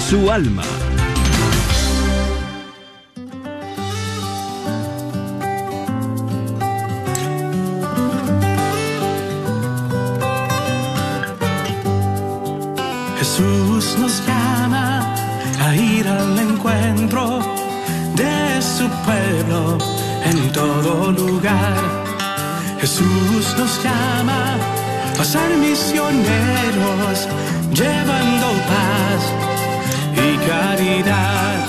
su alma. Jesús nos llama a ir al encuentro de su pueblo en todo lugar. Jesús nos llama a ser misioneros llevando paz y caridad.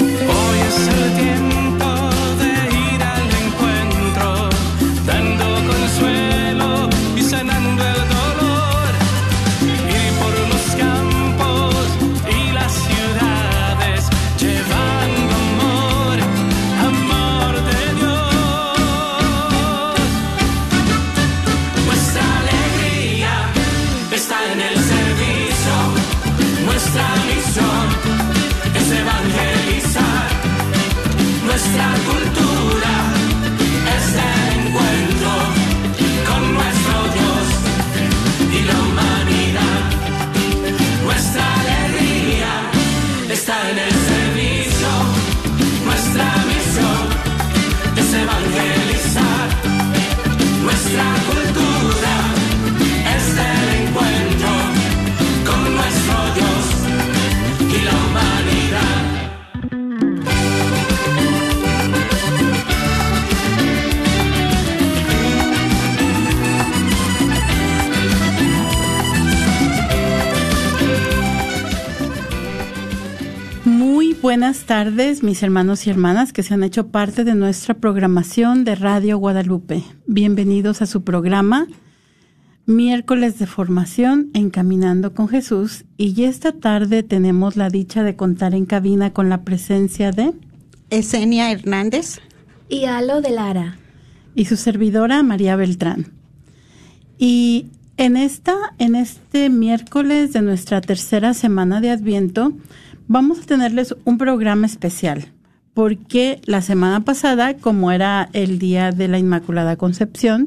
Hoy es el tiempo buenas tardes, mis hermanos y hermanas que se han hecho parte de nuestra programación de Radio Guadalupe. Bienvenidos a su programa Miércoles de Formación Encaminando con Jesús. Y esta tarde tenemos la dicha de contar en cabina con la presencia de Esenia Hernández. y Alo de Lara. y su servidora María Beltrán. Y en esta, en este miércoles de nuestra tercera semana de Adviento, vamos a tenerles un programa especial, porque la semana pasada, como era el día de la Inmaculada Concepción,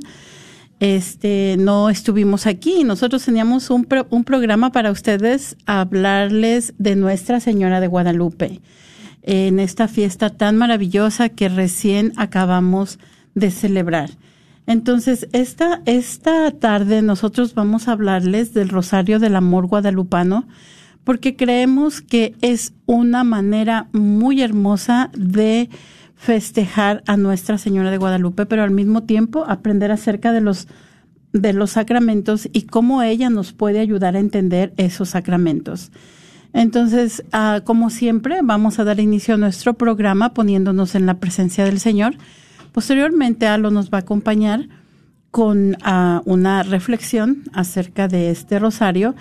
este, no estuvimos aquí. Nosotros teníamos un, pro- un programa para ustedes hablarles de Nuestra Señora de Guadalupe en esta fiesta tan maravillosa que recién acabamos de celebrar. Entonces, esta, esta tarde nosotros vamos a hablarles del Rosario del Amor Guadalupano, porque creemos que es una manera muy hermosa de festejar a Nuestra Señora de Guadalupe, pero al mismo tiempo aprender acerca de los de los sacramentos y cómo ella nos puede ayudar a entender esos sacramentos. Entonces, ah, como siempre, vamos a dar inicio a nuestro programa poniéndonos en la presencia del Señor. Posteriormente, Alo nos va a acompañar con ah, una reflexión acerca de este rosario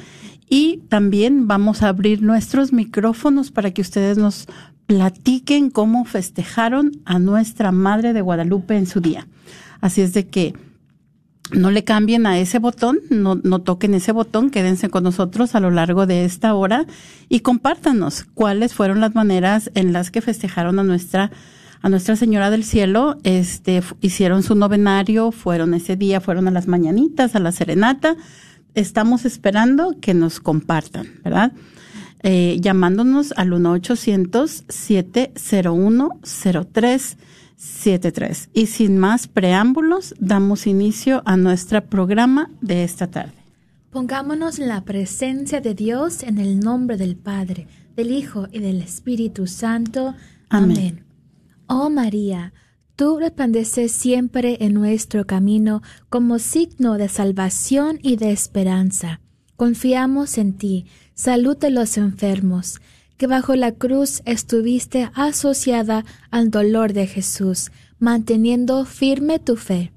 y también vamos a abrir nuestros micrófonos para que ustedes nos platiquen cómo festejaron a nuestra Madre de Guadalupe en su día. Así es de que no le cambien a ese botón, no, toquen ese botón, quédense con nosotros a lo largo de esta hora y compártanos cuáles fueron las maneras en las que festejaron a nuestra a Nuestra Señora del Cielo, este hicieron su novenario, fueron ese día, fueron a las mañanitas, a la serenata. Estamos esperando que nos compartan, ¿verdad? Eh, llamándonos al 1-800-701-0373. Y sin más preámbulos, damos inicio a nuestro programa de esta tarde. Pongámonos en la presencia de Dios en el nombre del Padre, del Hijo y del Espíritu Santo. Amén. Amén. Oh María, tú resplandeces siempre en nuestro camino como signo de salvación y de esperanza. Confiamos en ti, salud de los enfermos, que bajo la cruz estuviste asociada al dolor de Jesús, manteniendo firme tu fe.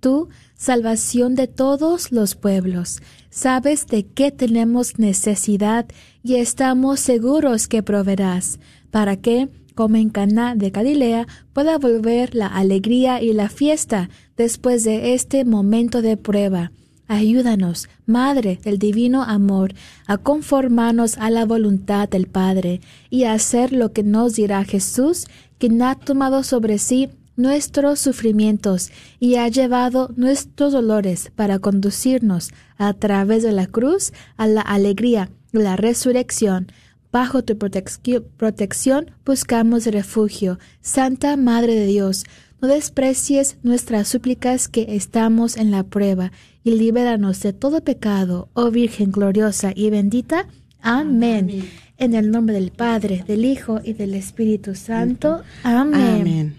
Tú, salvación de todos los pueblos, sabes de qué tenemos necesidad y estamos seguros que proveerás, para que, como en Caná de Galilea, pueda volver la alegría y la fiesta después de este momento de prueba. Ayúdanos, Madre del Divino Amor, a conformarnos a la voluntad del Padre y a hacer lo que nos dirá Jesús, quien ha tomado sobre sí nuestros sufrimientos y ha llevado nuestros dolores para conducirnos a través de la cruz a la alegría la resurrección. Bajo tu protección buscamos refugio. Santa Madre de Dios, no desprecies nuestras súplicas que estamos en la prueba, y libéranos de todo pecado, oh Virgen gloriosa y bendita. Amén. En el nombre del Padre, del Hijo y del Espíritu Santo. Amén.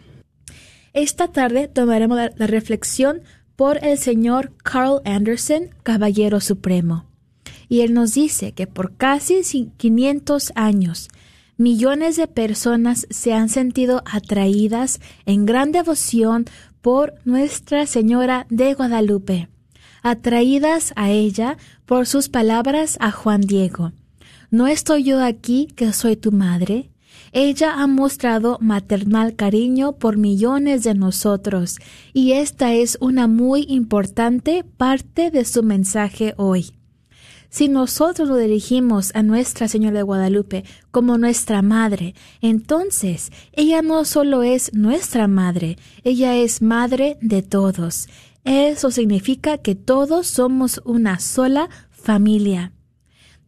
Esta tarde tomaremos la reflexión por el señor Carl Anderson, Caballero Supremo y él nos dice que por casi 500 años millones de personas se han sentido atraídas en gran devoción por Nuestra Señora de Guadalupe, atraídas a ella por sus palabras a Juan Diego. ¿No estoy yo aquí que soy tu madre? Ella ha mostrado maternal cariño por millones de nosotros y esta es una muy importante parte de su mensaje hoy. Si nosotros lo dirigimos a Nuestra Señora de Guadalupe como nuestra madre, entonces ella no solo es nuestra madre, ella es madre de todos. Eso significa que todos somos una sola familia.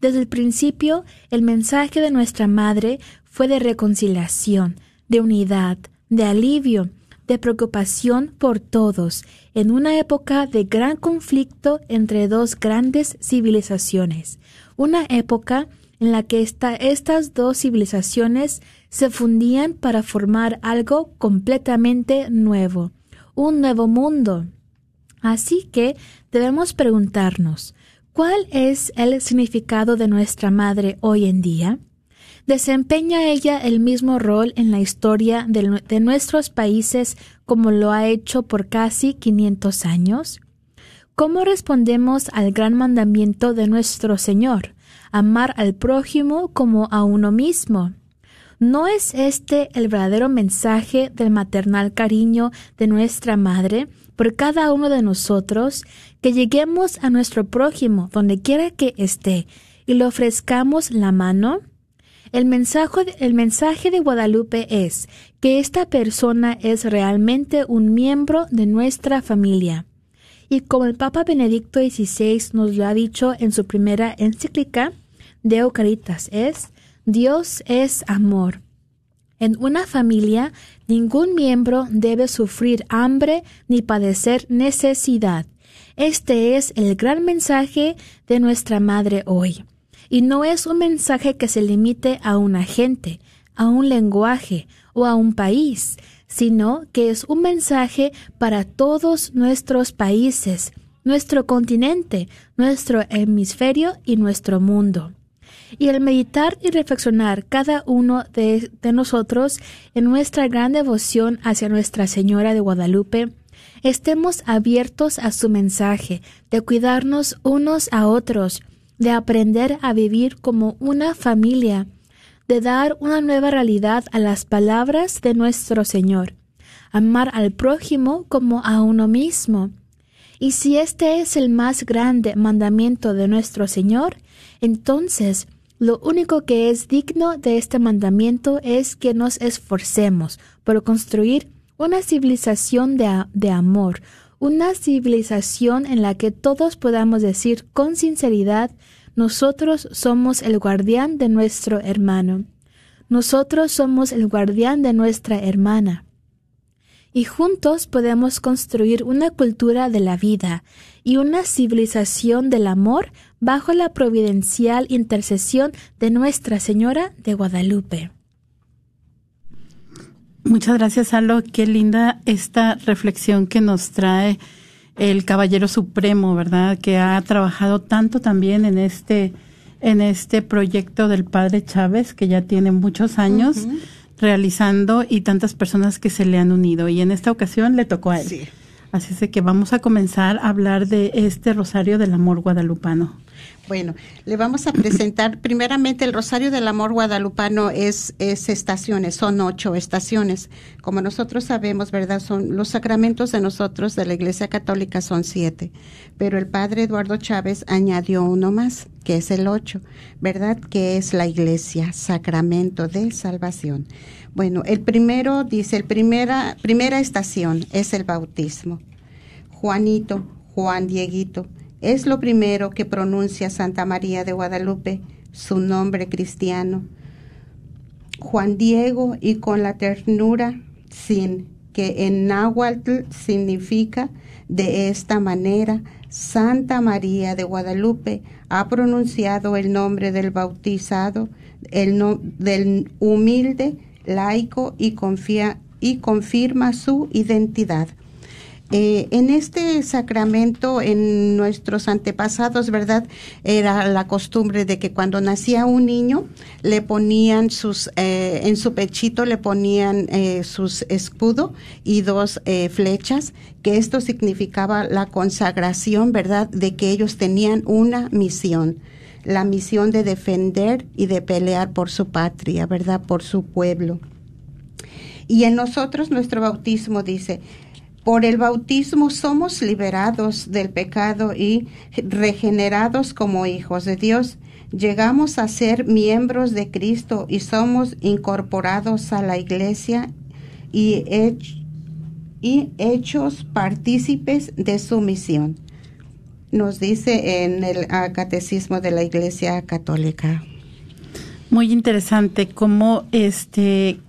Desde el principio, el mensaje de nuestra madre fue de reconciliación, de unidad, de alivio, de preocupación por todos, en una época de gran conflicto entre dos grandes civilizaciones, una época en la que estas dos civilizaciones se fundían para formar algo completamente nuevo, un nuevo mundo. Así que debemos preguntarnos, ¿cuál es el significado de nuestra madre hoy en día? ¿Desempeña ella el mismo rol en la historia de, nuestros países como lo ha hecho por casi 500 años? ¿Cómo respondemos al gran mandamiento de nuestro Señor, amar al prójimo como a uno mismo? ¿No es este el verdadero mensaje del maternal cariño de nuestra Madre por cada uno de nosotros, que lleguemos a nuestro prójimo donde quiera que esté y le ofrezcamos la mano? El mensaje, el mensaje de Guadalupe es que esta persona es realmente un miembro de nuestra familia. Y como el Papa Benedicto XVI nos lo ha dicho en su primera encíclica, de Caritas, es Dios es amor. En una familia, ningún miembro debe sufrir hambre ni padecer necesidad. Este es el gran mensaje de nuestra Madre hoy. Y no es un mensaje que se limite a una gente, a un lenguaje o a un país, sino que es un mensaje para todos nuestros países, nuestro continente, nuestro hemisferio y nuestro mundo. Y el meditar y reflexionar cada uno de, de, nosotros en nuestra gran devoción hacia Nuestra Señora de Guadalupe, estemos abiertos a su mensaje de cuidarnos unos a otros, de aprender a vivir como una familia, de dar una nueva realidad a las palabras de nuestro Señor, amar al prójimo como a uno mismo. Y si este es el más grande mandamiento de nuestro Señor, entonces lo único que es digno de este mandamiento es que nos esforcemos por construir una civilización de, de amor, una civilización en la que todos podamos decir con sinceridad, nosotros somos el guardián de nuestro hermano. Nosotros somos el guardián de nuestra hermana. Y juntos podemos construir una cultura de la vida y una civilización del amor bajo la providencial intercesión de Nuestra Señora de Guadalupe. Muchas gracias, Alo. Qué linda esta reflexión que nos trae el Caballero Supremo, ¿verdad? Que ha trabajado tanto también en este, en este proyecto del Padre Chávez, que ya tiene muchos años realizando y tantas personas que se le han unido. Y en esta ocasión le tocó a él. Así es que vamos a comenzar a hablar de este Rosario del Amor Guadalupano. Bueno, le vamos a presentar primeramente el Rosario del Amor Guadalupano es, es estaciones, son ocho estaciones. Como nosotros sabemos, ¿verdad? Son los sacramentos de nosotros de la Iglesia Católica son siete, pero el Padre Eduardo Chávez añadió uno más, que es el ocho, ¿verdad? Que es la Iglesia, sacramento de salvación. Bueno, el primero dice, el primera, primera estación es el bautismo. Juanito, Juan Dieguito, es lo primero que pronuncia Santa María de Guadalupe, su nombre cristiano. Juan Diego y con la ternura sin que en náhuatl significa de esta manera, Santa María de Guadalupe ha pronunciado el nombre del bautizado, el del humilde laico y, confía, y confirma su identidad. Eh, en este sacramento, en nuestros antepasados, ¿verdad? Era la costumbre de que cuando nacía un niño, le ponían sus, eh, en su pechito le ponían eh, sus escudo y dos flechas, que esto significaba la consagración, ¿verdad? De que ellos tenían una misión la misión de defender y de pelear por su patria, ¿verdad? Por su pueblo. Y en nosotros nuestro bautismo dice, por el bautismo somos liberados del pecado y regenerados como hijos de Dios. Llegamos a ser miembros de Cristo y somos incorporados a la iglesia y, hechos partícipes de su misión. Nos dice en el catecismo de la iglesia católica. Muy interesante cómo este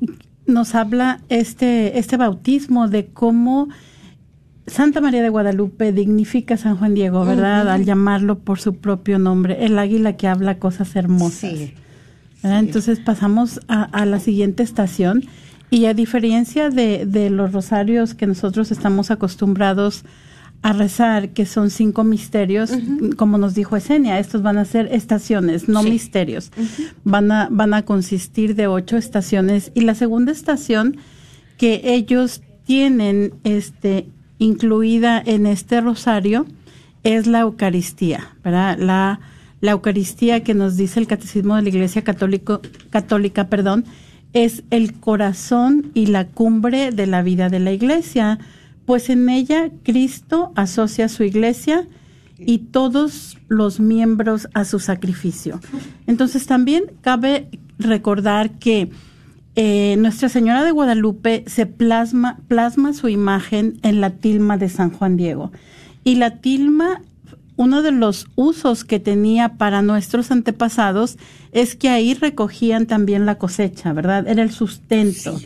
nos habla este, este bautismo de cómo Santa María de Guadalupe dignifica a San Juan Diego, ¿verdad? Al llamarlo por su propio nombre, el águila que habla cosas hermosas. Sí. Entonces pasamos a, la siguiente estación y a diferencia de, de, los rosarios que nosotros estamos acostumbrados a rezar, que son cinco misterios, como nos dijo Esenia, estos van a ser estaciones, no misterios. van, a, van a consistir de ocho estaciones. Y la segunda estación que ellos tienen este incluida en este rosario es la Eucaristía, ¿verdad? La, la Eucaristía que nos dice el Catecismo de la Iglesia Católico, Católica, perdón, es el corazón y la cumbre de la vida de la Iglesia, pues en ella Cristo asocia a su Iglesia y todos los miembros a su sacrificio. Entonces también cabe recordar que eh, Nuestra Señora de Guadalupe se plasma, plasma su imagen en la tilma de San Juan Diego. Y la tilma, uno de los usos que tenía para nuestros antepasados es que ahí recogían también la cosecha, ¿verdad? Era el sustento.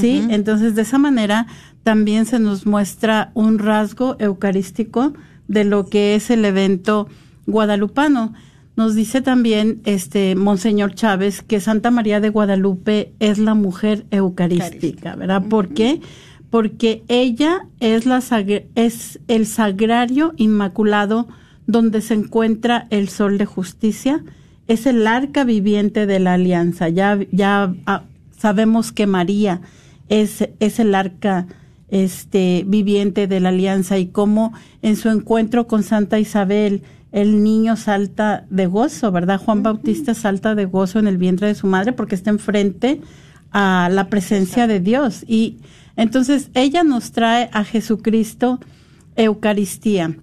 ¿sí? Entonces, de esa manera también se nos muestra un rasgo eucarístico de lo que es el evento guadalupano. Nos dice también este Monseñor Chávez que Santa María de Guadalupe es la mujer eucarística, ¿verdad? ¿Por qué? Porque ella es, la, es el sagrario inmaculado donde se encuentra el sol de justicia, es el arca viviente de la alianza. Ya, ya ah, sabemos que María es, es el arca este, viviente de la alianza y cómo en su encuentro con Santa Isabel, el niño salta de gozo, ¿verdad? Juan Bautista salta de gozo en el vientre de su madre porque está enfrente a la presencia de Dios. Y entonces ella nos trae a Jesucristo Eucaristía.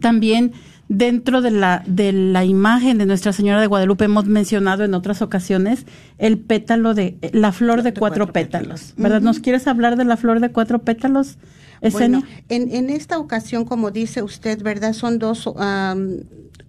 También dentro de la, de la imagen de Nuestra Señora de Guadalupe hemos mencionado en otras ocasiones el pétalo de, la flor de, cuatro, pétalos, ¿verdad? ¿Nos quieres hablar de la flor de cuatro pétalos? Bueno, en, en esta ocasión, como dice usted, ¿verdad? Son dos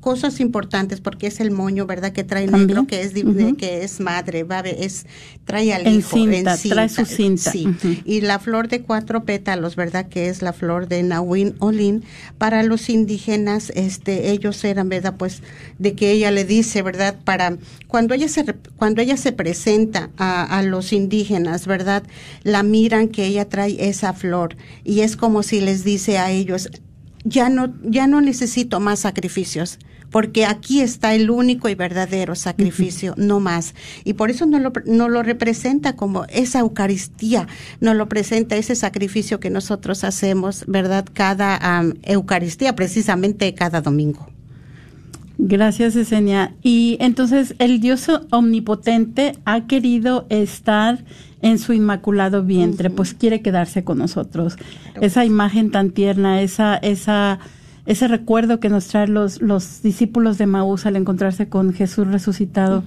cosas importantes porque es el moño, ¿verdad? Que trae negro, que es que es madre, va es trae al hijo en cinta, trae su cinta. Sí. Y la flor de cuatro pétalos, ¿verdad? Que es la flor de Nawin Olin. Para los indígenas, este, ellos eran, ¿verdad? Pues de que ella le dice, ¿verdad? Para cuando ella se cuando ella se presenta a, a los indígenas, ¿verdad? La miran que ella trae esa flor y es como si les dice a ellos, ya no, ya no necesito más sacrificios, porque aquí está el único y verdadero sacrificio, no más. Y por eso no lo, no lo representa como esa Eucaristía, no lo presenta ese sacrificio que nosotros hacemos, ¿verdad? Cada Eucaristía, precisamente cada domingo. Gracias, Esenia. Y entonces el Dios omnipotente ha querido estar en su inmaculado vientre, pues quiere quedarse con nosotros. Esa imagen tan tierna, esa, esa, ese recuerdo que nos traen los, los discípulos de Maús al encontrarse con Jesús resucitado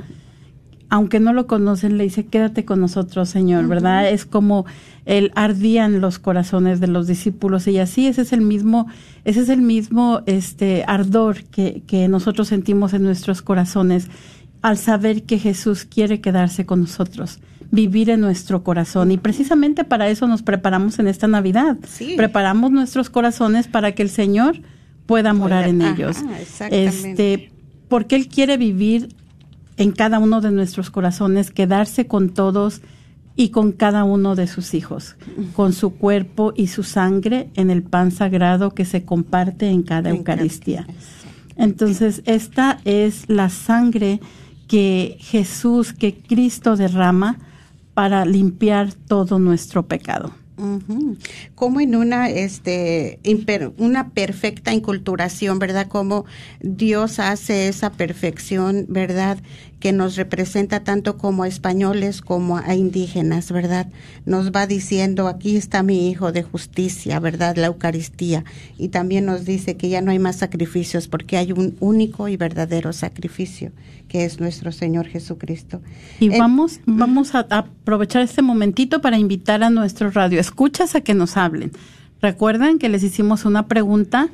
aunque no lo conocen, le dice, quédate con nosotros, Señor, ¿verdad? Es como el ardían los corazones de los discípulos y así ese es el mismo, ese es el mismo este ardor que, que nosotros sentimos en nuestros corazones. al saber que Jesús quiere quedarse con nosotros, vivir en nuestro corazón. Y precisamente para eso nos preparamos en esta Navidad. Sí. Preparamos nuestros corazones para que el Señor pueda morar en ellos. Este, porque Él quiere vivir en cada uno de nuestros corazones, quedarse con todos y con cada uno de sus hijos, con su cuerpo y su sangre en el pan sagrado que se comparte en cada Eucaristía. Entonces, esta es la sangre que Jesús, que Cristo derrama para limpiar todo nuestro pecado. Como en una, este, imper- una perfecta inculturación, ¿verdad? Como Dios hace esa perfección, ¿verdad? Que nos representa tanto como a españoles como a indígenas, ¿verdad? Nos va diciendo, aquí está mi Hijo de justicia, ¿verdad? La Eucaristía. Y también nos dice que ya no hay más sacrificios porque hay un único y verdadero sacrificio, que es nuestro Señor Jesucristo. Y vamos, vamos a, a aprovechar este momentito para invitar a nuestros radioescuchas a que nos hablen. Recuerden que les hicimos una pregunta,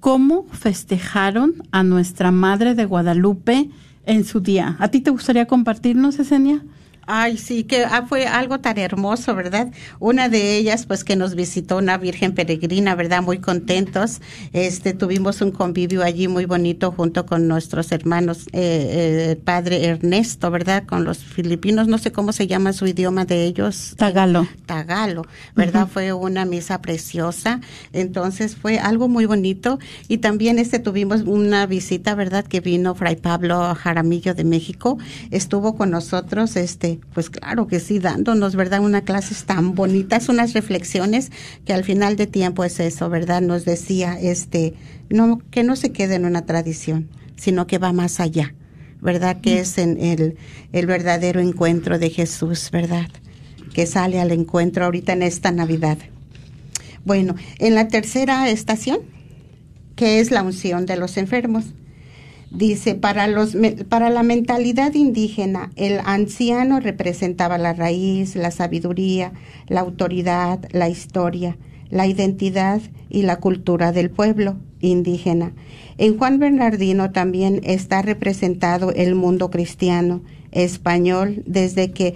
¿cómo festejaron a nuestra Madre de Guadalupe en su día? ¿A ti te gustaría compartirnos, Esenia? Ay, sí, que ah, fue algo tan hermoso, ¿verdad? Una de ellas, pues que nos visitó una Virgen Peregrina, ¿verdad? Muy contentos. Este, tuvimos un convivio allí muy bonito junto con nuestros hermanos, eh, eh, padre Ernesto, ¿verdad? Con los filipinos, no sé cómo se llama su idioma de ellos. Tagalo. Tagalo, ¿verdad? Fue una misa preciosa, entonces fue algo muy bonito y también este tuvimos una visita, ¿verdad? Que vino Fray Pablo Jaramillo de México, estuvo con nosotros, este, pues claro que sí, dándonos, ¿verdad? Unas clases tan bonitas, unas reflexiones que al final de tiempo es eso, ¿verdad? Nos decía, este, no, que no se quede en una tradición, sino que va más allá. ¿Verdad? Que es en el, el verdadero encuentro de Jesús, ¿verdad? que sale al encuentro ahorita en esta Navidad. Bueno, en la tercera estación, que es la unción de los enfermos, dice, para, los, para la mentalidad indígena, el anciano representaba la raíz, la sabiduría, la autoridad, la historia, la identidad y la cultura del pueblo indígena. En Juan Bernardino también está representado el mundo cristiano español desde que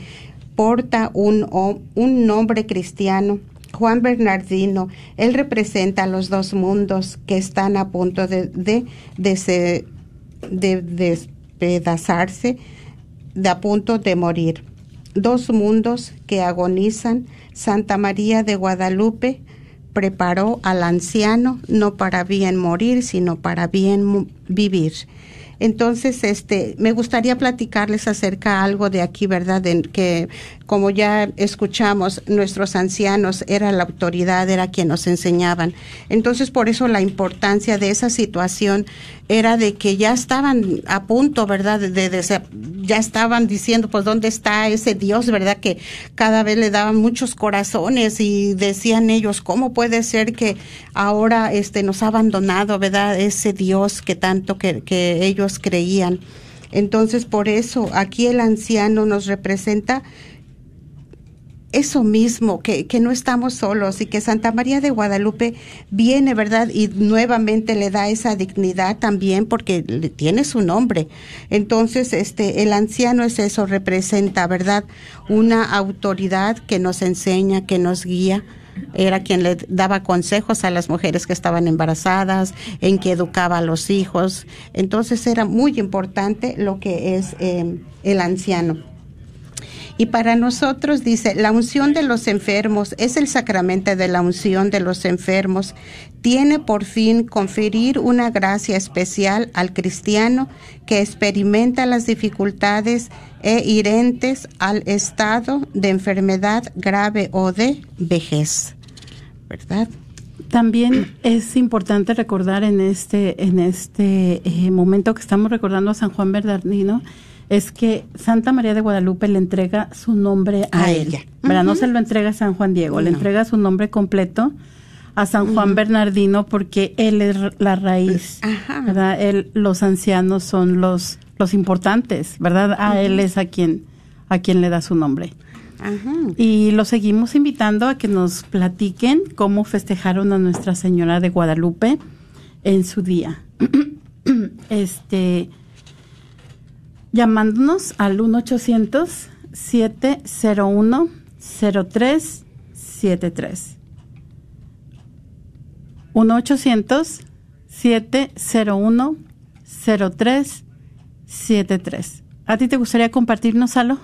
porta un, un nombre cristiano. Juan Bernardino, él representa los dos mundos que están a punto de, de, de despedazarse, de a punto de morir. Dos mundos que agonizan. Santa María de Guadalupe preparó al anciano no para bien morir, sino para bien vivir. Entonces, este, me gustaría platicarles acerca algo de aquí, ¿verdad? En que, como ya escuchamos, nuestros ancianos era la autoridad, era quien nos enseñaban. Entonces, por eso la importancia de esa situación era de que ya estaban a punto, ¿verdad? De, ya estaban diciendo, pues, ¿dónde está ese Dios, verdad? Que cada vez le daban muchos corazones y decían ellos, ¿cómo puede ser que ahora este, nos ha abandonado, ¿verdad? Ese Dios que tanto que, que ellos creían. Entonces, por eso aquí el anciano nos representa eso mismo, que, que no estamos solos y que Santa María de Guadalupe viene, ¿verdad? Y nuevamente le da esa dignidad también porque le tiene su nombre. Entonces, este, el anciano es eso, representa, ¿verdad? Una autoridad que nos enseña, que nos guía. Era quien le daba consejos a las mujeres que estaban embarazadas, en que educaba a los hijos. Entonces era muy importante lo que es eh, el anciano. Y para nosotros dice, la unción de los enfermos es el sacramento de la unción de los enfermos. Tiene por fin conferir una gracia especial al cristiano que experimenta las dificultades e irentes al estado de enfermedad grave o de vejez. ¿Verdad? También es importante recordar en este, en este eh, momento que estamos recordando a San Juan Bernardino, es que Santa María de Guadalupe le entrega su nombre a, A él. ella. ¿verdad? No se lo entrega a San Juan Diego, le entrega su nombre completo a San Juan Bernardino porque él es la raíz. Ajá. ¿verdad? Él, los ancianos son los, los importantes, ¿verdad? A él es a quien, a quien le da su nombre. Ajá. Y los seguimos invitando a que nos platiquen cómo festejaron a Nuestra Señora de Guadalupe en su día. este llamándonos al 1-800-701-0373. 1-800-701-0373. ¿A ti te gustaría compartirnos algo?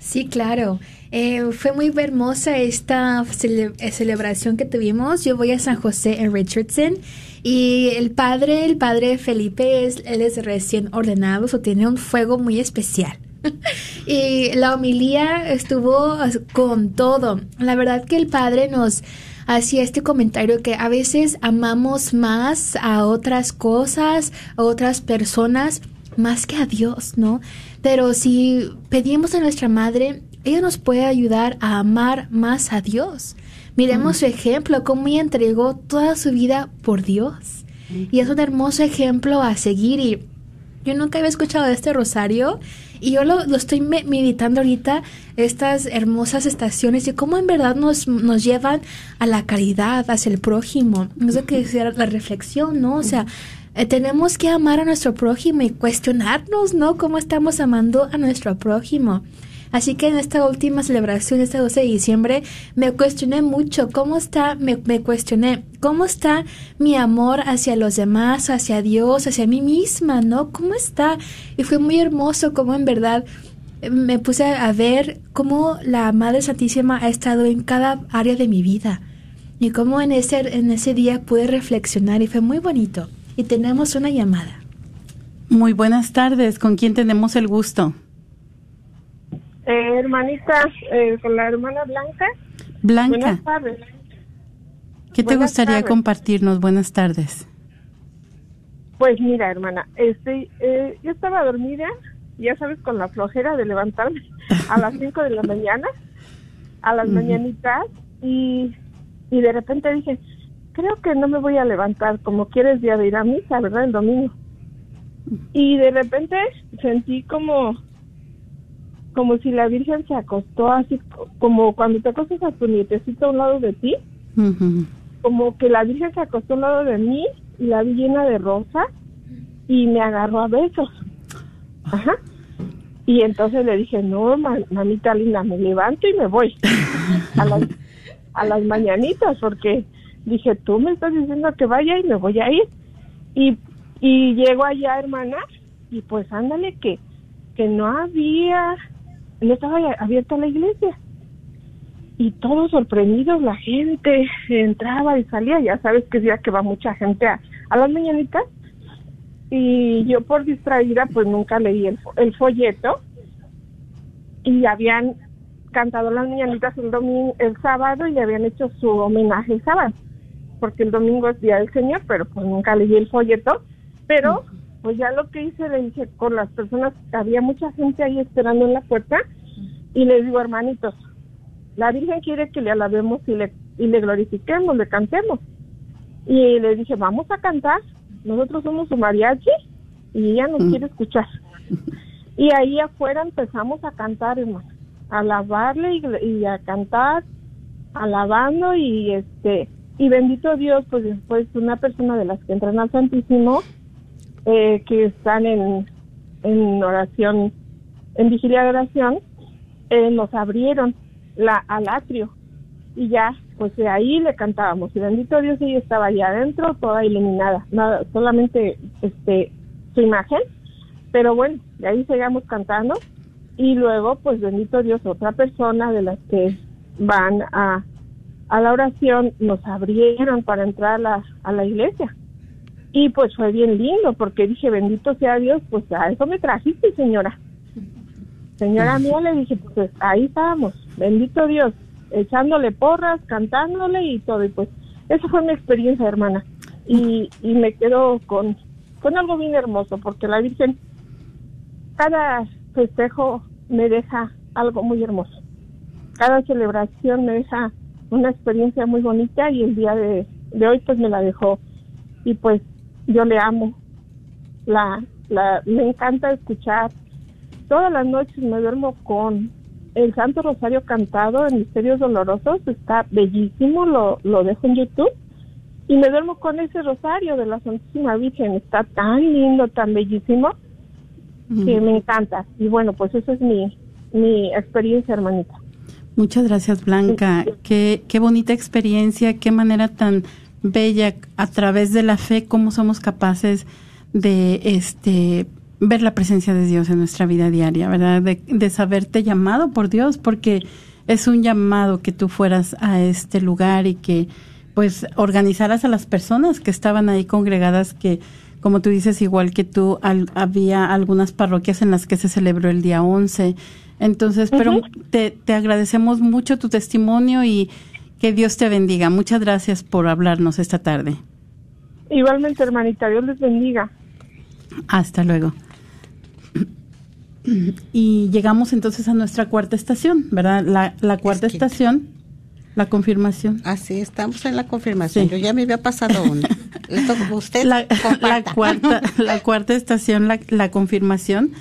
Sí, claro. Eh, fue muy hermosa esta eh, celebración que tuvimos. Yo voy a San José en Richardson y el padre, el padre Felipe, es, él es recién ordenado, o tiene un fuego muy especial. y la homilía estuvo con todo. La verdad que el padre nos hacía este comentario que a veces amamos más a otras cosas, a otras personas, más que a Dios, ¿no? Pero si pedimos a nuestra madre ella nos puede ayudar a amar más a Dios. Miremos su ejemplo, cómo ella entregó toda su vida por Dios. Y es un hermoso ejemplo a seguir. Y yo nunca había escuchado de este rosario y yo lo, estoy meditando ahorita, estas hermosas estaciones y cómo en verdad nos, nos llevan a la caridad, hacia el prójimo. Es lo que decía la reflexión, ¿no? O sea, eh, tenemos que amar a nuestro prójimo y cuestionarnos, ¿no? ¿Cómo estamos amando a nuestro prójimo? Así que en esta última celebración, este 12 de diciembre, me cuestioné mucho cómo está, me, cuestioné cómo está mi amor hacia los demás, hacia Dios, hacia mí misma, ¿no? ¿Cómo está? Y fue muy hermoso cómo en verdad eh, me puse a ver cómo la Madre Santísima ha estado en cada área de mi vida y cómo en ese, en ese día pude reflexionar y fue muy bonito. Y tenemos una llamada. Muy buenas tardes, ¿con quién tenemos el gusto? Eh, hermanita, eh, con la hermana Blanca. Blanca. Buenas tardes. ¿Qué te gustaría compartirnos? Buenas tardes. Pues mira, hermana, este, eh, yo estaba dormida, ya sabes, con la flojera de levantarme a las 5 de la mañana, a las mañanitas, y, y de repente dije, creo que no me voy a levantar, como quieres día de ir a misa, ¿verdad? El domingo. Y de repente sentí como como si la Virgen se acostó así, como cuando te acostas a tu nietecito a un lado de ti, como que la Virgen se acostó a un lado de mí y la vi llena de rosa y me agarró a besos. Ajá. Y entonces le dije, no, mamita linda, me levanto y me voy a las, a las mañanitas, porque dije, tú me estás diciendo que vaya y me voy a ir. Y, y llego allá, hermana, y pues ándale que, que no había no estaba abierta la iglesia. Y todos sorprendidos, la gente entraba y salía, ya sabes que es día que va mucha gente a, las mañanitas. Y yo por distraída, pues nunca leí el, el folleto. Y habían cantado las mañanitas el domingo, el sábado y habían hecho su homenaje el sábado, porque el domingo es día del Señor, pero pues nunca leí el folleto, pero pues ya lo que hice, le dije con las personas, había mucha gente ahí esperando en la puerta, y les digo, hermanitos, la Virgen quiere que le alabemos y le, y le glorifiquemos, le cantemos. Y le dije, vamos a cantar, nosotros somos su mariachi y ella nos mm. quiere escuchar. Y ahí afuera empezamos a cantar, hermano, a alabarle y, y a cantar, alabando y este y bendito Dios, pues después una persona de las que entran al Santísimo, eh, que están en, en oración, en vigilia de oración, eh, nos abrieron la, al atrio y ya, pues de ahí le cantábamos. Y bendito Dios, ella estaba allá adentro, toda iluminada, nada, solamente este su imagen. Pero bueno, de ahí seguíamos cantando. Y luego, pues bendito Dios, otra persona de las que van a, a la oración nos abrieron para entrar a la, a la iglesia. Y pues fue bien lindo porque dije, bendito sea Dios, pues a eso me trajiste, señora. Señora mía, le dije, pues ahí estábamos, bendito Dios, echándole porras, cantándole y todo. Y pues esa fue mi experiencia, hermana. Y, y me quedo con, con algo bien hermoso porque la Virgen, cada festejo me deja algo muy hermoso. Cada celebración me deja una experiencia muy bonita y el día de, de hoy pues me la dejó y pues yo le amo. La, la, me encanta escuchar. Todas las noches me duermo con el Santo Rosario cantado en Misterios Dolorosos. Está bellísimo, lo, lo dejo en YouTube. Y me duermo con ese rosario de la Santísima Virgen. Está tan lindo, tan bellísimo. que me encanta. Y bueno, pues esa es mi, mi experiencia, hermanita. Muchas gracias, Blanca. Qué, qué bonita experiencia, qué manera tan bella a través de la fe, cómo somos capaces de este ver la presencia de Dios en nuestra vida diaria, ¿verdad? De, de saberte llamado por Dios, porque es un llamado que tú fueras a este lugar y que pues organizaras a las personas que estaban ahí congregadas que como tú dices, igual que tú, había algunas parroquias en las que se celebró el día 11. Entonces, pero te, te agradecemos mucho tu testimonio y que Dios te bendiga. Muchas gracias por hablarnos esta tarde. Igualmente, hermanita, Dios les bendiga. Hasta luego. Y llegamos entonces a nuestra cuarta estación, ¿verdad? La, la cuarta estación, la confirmación. Así, estamos en la confirmación. Yo ya me había pasado una. Usted la, la, cuarta, la cuarta estación, la, la confirmación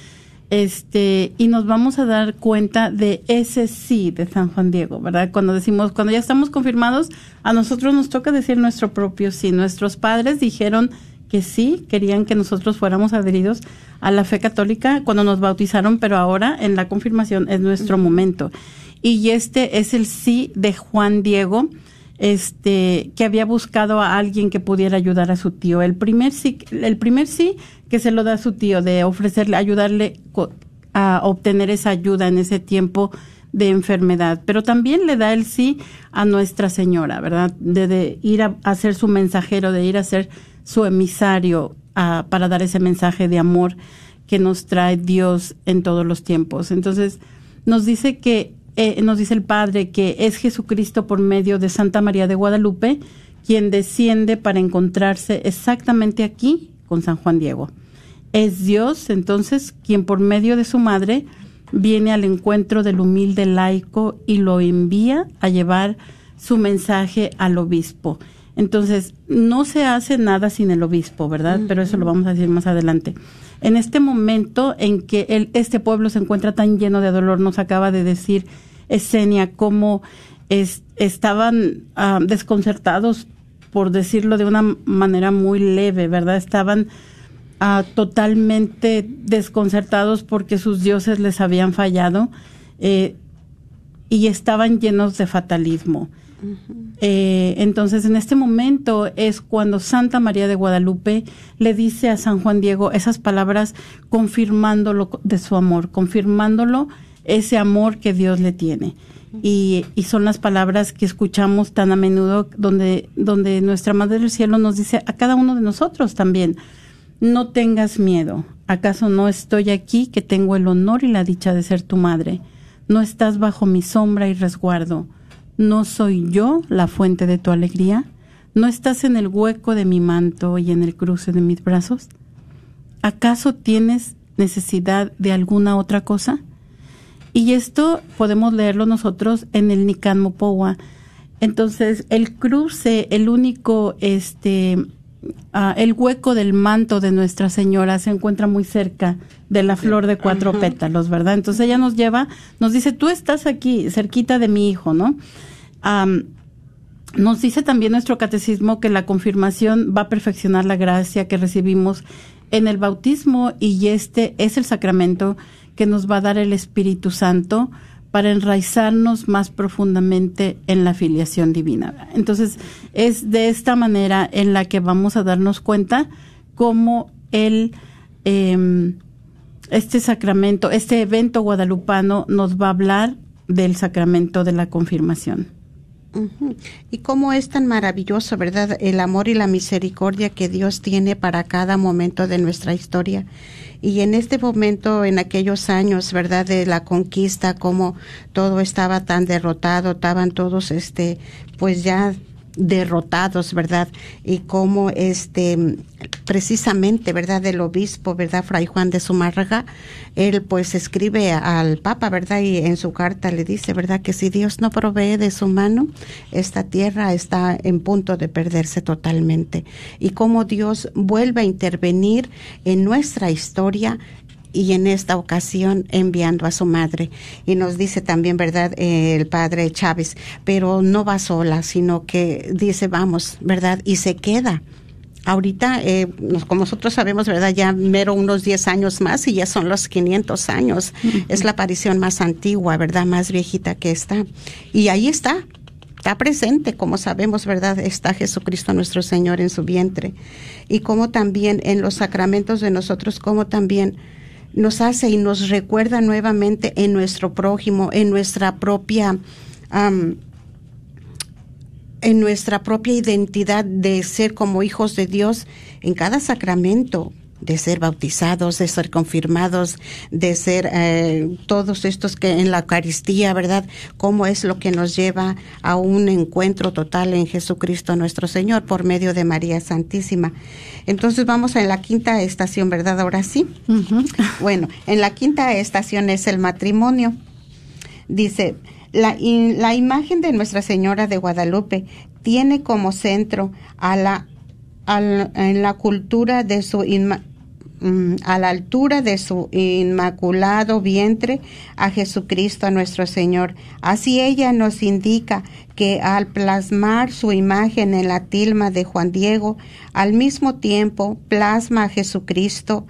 este y nos vamos a dar cuenta de ese sí de San Juan Diego, ¿verdad? Cuando decimos, cuando ya estamos confirmados, a nosotros nos toca decir nuestro propio sí. Nuestros padres dijeron que sí, querían que nosotros fuéramos adheridos a la fe católica cuando nos bautizaron, pero ahora en la confirmación es nuestro momento. Y este es el sí de Juan Diego, este, que había buscado a alguien que pudiera ayudar a su tío. El primer sí, el primer sí que se lo da a su tío, de ofrecerle, ayudarle a obtener esa ayuda en ese tiempo de enfermedad, pero también le da el sí a Nuestra Señora, ¿verdad? De, ir a, ser su mensajero, de ir a ser su emisario para dar ese mensaje de amor que nos trae Dios en todos los tiempos. Entonces, nos dice que, eh, nos dice el Padre que es Jesucristo por medio de Santa María de Guadalupe quien desciende para encontrarse exactamente aquí con San Juan Diego. Es Dios, entonces, quien por medio de su madre viene al encuentro del humilde laico y lo envía a llevar su mensaje al obispo. Entonces, no se hace nada sin el obispo, ¿verdad? Pero eso lo vamos a decir más adelante. En este momento en que este pueblo se encuentra tan lleno de dolor, nos acaba de decir Esenia cómo estaban ah, desconcertados, por decirlo de una manera muy leve, ¿verdad? Estaban ah, totalmente desconcertados porque sus dioses les habían fallado eh, y estaban llenos de fatalismo. Eh, entonces, en este momento es cuando Santa María de Guadalupe le dice a San Juan Diego esas palabras confirmándolo de su amor, confirmándolo ese amor que Dios le tiene. Y, y, son las palabras que escuchamos tan a menudo donde, donde nuestra Madre del Cielo nos dice a cada uno de nosotros también, no tengas miedo, ¿acaso no estoy aquí que tengo el honor y la dicha de ser tu madre? ¿No estás bajo mi sombra y resguardo? ¿No soy yo la fuente de tu alegría? ¿No estás en el hueco de mi manto y en el cruce de mis brazos? ¿Acaso tienes necesidad de alguna otra cosa? Y esto podemos leerlo nosotros en el Nican Mopowa. Entonces, el cruce, el único, este, ah, el hueco del manto de Nuestra Señora se encuentra muy cerca de la flor de cuatro pétalos, ¿verdad? Entonces ella nos lleva, nos dice, tú estás aquí, cerquita de mi hijo, ¿no? nos dice también nuestro catecismo que la confirmación va a perfeccionar la gracia que recibimos en el bautismo y este es el sacramento que nos va a dar el Espíritu Santo para enraizarnos más profundamente en la filiación divina. Entonces, es de esta manera en la que vamos a darnos cuenta cómo el eh, este sacramento, este evento guadalupano nos va a hablar del sacramento de la confirmación. Y cómo es tan maravilloso, ¿verdad? El amor y la misericordia que Dios tiene para cada momento de nuestra historia. Y en este momento, en aquellos años, ¿verdad? De la conquista, como todo estaba tan derrotado, estaban todos, este, pues ya derrotados, ¿verdad? Y cómo este precisamente, ¿verdad? Del obispo, ¿verdad? Fray Juan de Zumárraga, él pues escribe al Papa, ¿verdad? Y en su carta le dice, ¿verdad? Que si Dios no provee de su mano, esta tierra está en punto de perderse totalmente. Y cómo Dios vuelve a intervenir en nuestra historia y en esta ocasión enviando a su madre. Y nos dice también, ¿verdad?, eh, el padre Chávez, pero no va sola, sino que dice, vamos, ¿verdad? Y se queda ahorita, eh, como nosotros sabemos, ¿verdad? Ya mero unos 10 años más y ya son los 500 años. Es la aparición más antigua, ¿verdad? Más viejita que está. Y ahí está, está presente, como sabemos, ¿verdad? Está Jesucristo nuestro Señor en su vientre. Y como también en los sacramentos de nosotros, como también nos hace y nos recuerda nuevamente en nuestro prójimo, en nuestra propia en nuestra propia identidad de ser como hijos de Dios en cada sacramento, de ser bautizados, de ser confirmados, de ser eh, todos estos que en la Eucaristía, ¿verdad? ¿Cómo es lo que nos lleva a un encuentro total en Jesucristo nuestro Señor por medio de María Santísima? Entonces vamos a la quinta estación, ¿verdad? Ahora sí. Bueno, en la quinta estación es el matrimonio. Dice, la, la imagen de Nuestra Señora de Guadalupe tiene como centro a la, en la cultura de su mm, a la altura de su inmaculado vientre a Jesucristo nuestro Señor. Así ella nos indica que al plasmar su imagen en la tilma de Juan Diego, al mismo tiempo plasma a Jesucristo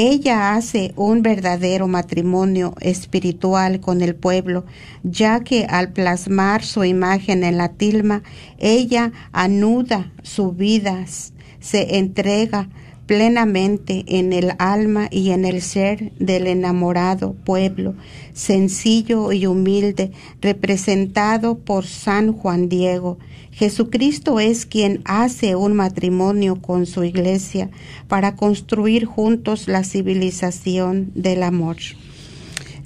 ella hace un verdadero matrimonio espiritual con el pueblo, ya que al plasmar su imagen en la tilma, ella anuda su vida, se entrega plenamente en el alma y en el ser del enamorado pueblo, sencillo y humilde, representado por San Juan Diego, Jesucristo es quien hace un matrimonio con su iglesia para construir juntos la civilización del amor.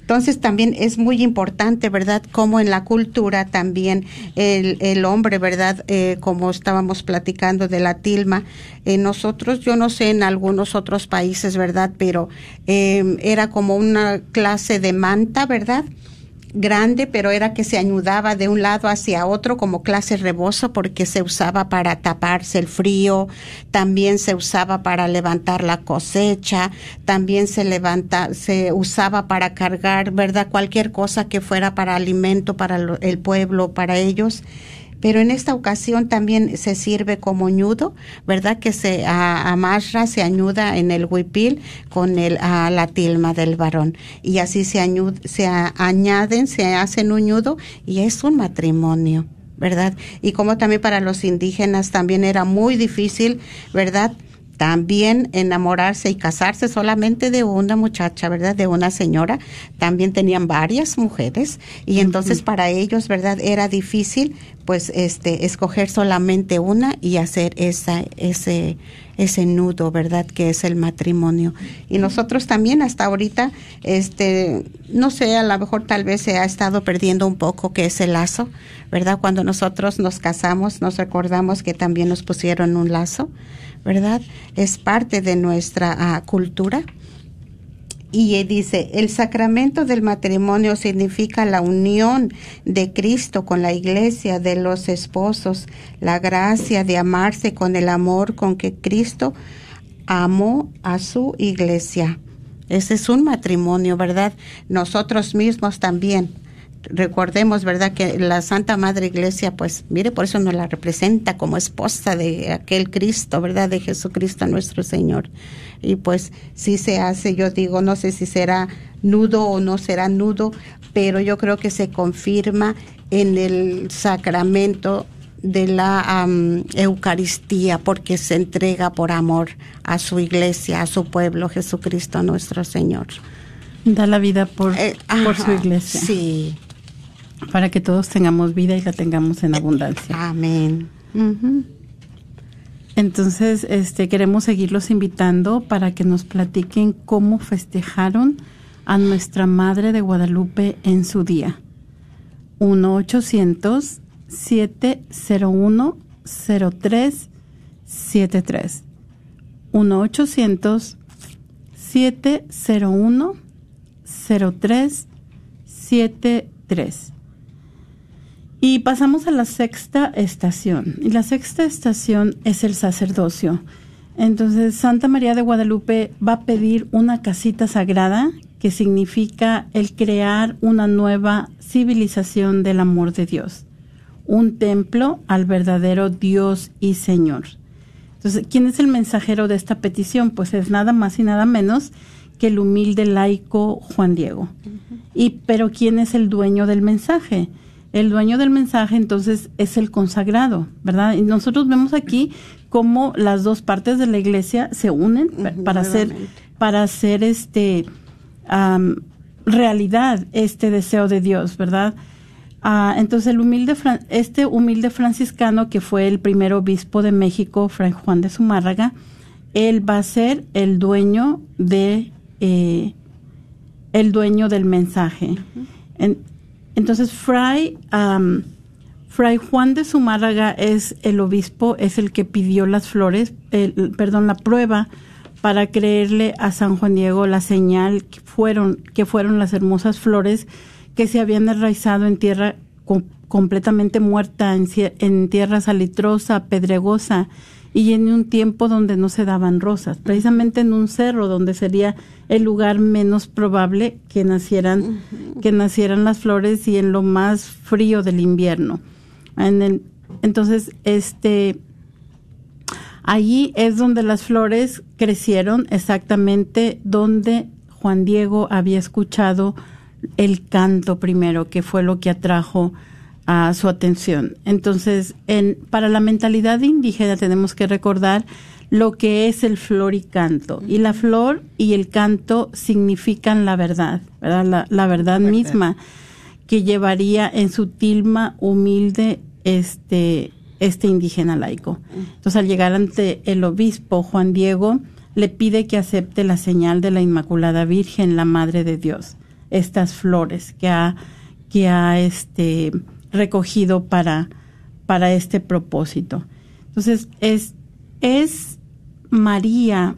Entonces también es muy importante, ¿verdad? Como en la cultura también el, el hombre, ¿verdad? Eh, como estábamos platicando de la tilma, eh, nosotros, yo no sé en algunos otros países, ¿verdad? Pero eh, era como una clase de manta, ¿verdad? Grande, pero era que se añudaba de un lado hacia otro como clase rebozo porque se usaba para taparse el frío, también se usaba para levantar la cosecha, también se levanta, se usaba para cargar, ¿verdad? Cualquier cosa que fuera para alimento para el pueblo, para ellos pero en esta ocasión también se sirve como ñudo, ¿verdad? Que se amarra, se añuda en el huipil con el, a la tilma del varón. Y así se, se añaden, se hacen un ñudo y es un matrimonio. ¿verdad? Y como también para los indígenas también era muy difícil, ¿verdad? También enamorarse y casarse solamente de una muchacha, ¿verdad? De una señora. También tenían varias mujeres y entonces para ellos, ¿verdad? Era difícil pues este escoger solamente una y hacer esa ese ese nudo, ¿verdad? Que es el matrimonio. Y nosotros también hasta ahorita este no sé, a lo mejor tal vez se ha estado perdiendo un poco que es el lazo, ¿verdad? Cuando nosotros nos casamos, nos recordamos que también nos pusieron un lazo ¿verdad? Es parte de nuestra ah, cultura. Y dice, el sacramento del matrimonio significa la unión de Cristo con la iglesia de los esposos, la gracia de amarse con el amor con que Cristo amó a su iglesia. Ese es un matrimonio, ¿verdad? Nosotros mismos también recordemos, ¿verdad?, que la Santa Madre Iglesia, pues, mire, por eso nos la representa como esposa de aquel Cristo, ¿verdad?, de Jesucristo nuestro Señor. Y pues, si se hace, yo digo, no sé si será nudo o no será nudo, pero yo creo que se confirma en el sacramento de la Eucaristía, porque se entrega por amor a su iglesia, a su pueblo, Jesucristo nuestro Señor. Da la vida por, eh, por su iglesia. Sí, para que todos tengamos vida y la tengamos en abundancia. Amén. Entonces, este, queremos seguirlos invitando para que nos platiquen cómo festejaron a nuestra Madre de Guadalupe en su día. 1-800-701-0373. 1-800-701-0373. Y pasamos a la sexta estación. Y la sexta estación es el sacerdocio. Entonces, Santa María de Guadalupe va a pedir una casita sagrada que significa el crear una nueva civilización del amor de Dios, un templo al verdadero Dios y Señor. Entonces, ¿quién es el mensajero de esta petición? Pues es nada más y nada menos que el humilde laico Juan Diego. Y pero ¿quién es el dueño del mensaje? El dueño del mensaje entonces es el consagrado, ¿verdad? Y nosotros vemos aquí cómo las dos partes de la iglesia se unen para hacer para hacer este realidad este deseo de Dios, ¿verdad? Ah, entonces el humilde este humilde franciscano que fue el primer obispo de México, Fray Juan de Zumárraga, él va a ser el dueño de eh, el dueño del mensaje. Entonces Fray Fray Juan de Zumárraga es el obispo, es el que pidió las flores, perdón, la prueba para creerle a San Juan Diego la señal que fueron, que fueron las hermosas flores que se habían enraizado en tierra completamente muerta, en, en tierra salitrosa, pedregosa, y en un tiempo donde no se daban rosas, precisamente en un cerro donde sería el lugar menos probable que nacieran, que nacieran las flores y en lo más frío del invierno. En el, entonces, este, Allí es donde las flores crecieron, exactamente donde Juan Diego había escuchado el canto primero, que fue lo que atrajo a su atención. Entonces, en, para la mentalidad indígena tenemos que recordar lo que es el flor y canto. Y la flor y el canto significan la verdad, ¿verdad? La, verdad misma que llevaría en su tilma humilde este este indígena laico. Entonces, al llegar ante el obispo Juan Diego, le pide que acepte la señal de la Inmaculada Virgen, la Madre de Dios, estas flores que ha, que ha este, recogido para, para este propósito. Entonces, es, es María,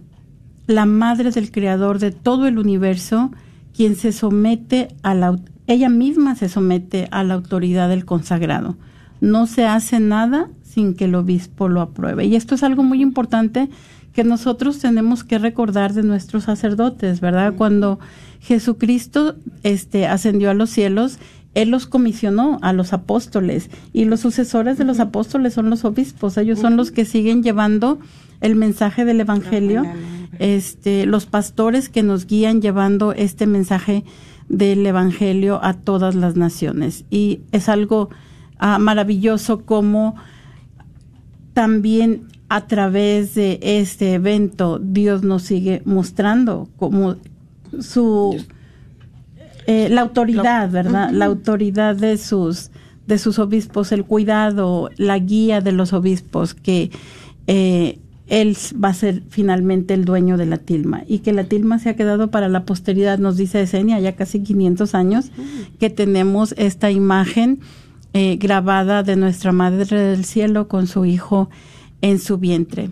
la Madre del Creador de todo el universo, quien se somete a la, ella misma se somete a la autoridad del consagrado no se hace nada sin que el obispo lo apruebe. Y esto es algo muy importante que nosotros tenemos que recordar de nuestros sacerdotes, ¿verdad? Cuando Jesucristo este ascendió a los cielos, él los comisionó a los apóstoles y los sucesores de los apóstoles son los obispos, ellos son los que siguen llevando el mensaje del evangelio, este los pastores que nos guían llevando este mensaje del evangelio a todas las naciones. Y es algo Ah, maravilloso como también a través de este evento Dios nos sigue mostrando como su eh, la autoridad, ¿verdad? La autoridad de sus de sus obispos, el cuidado, la guía de los obispos que eh, él va a ser finalmente el dueño de la tilma y que la tilma se ha quedado para la posteridad, nos dice Esenia, ya casi 500 años que tenemos esta imagen eh, grabada de nuestra Madre del Cielo con su Hijo en su vientre.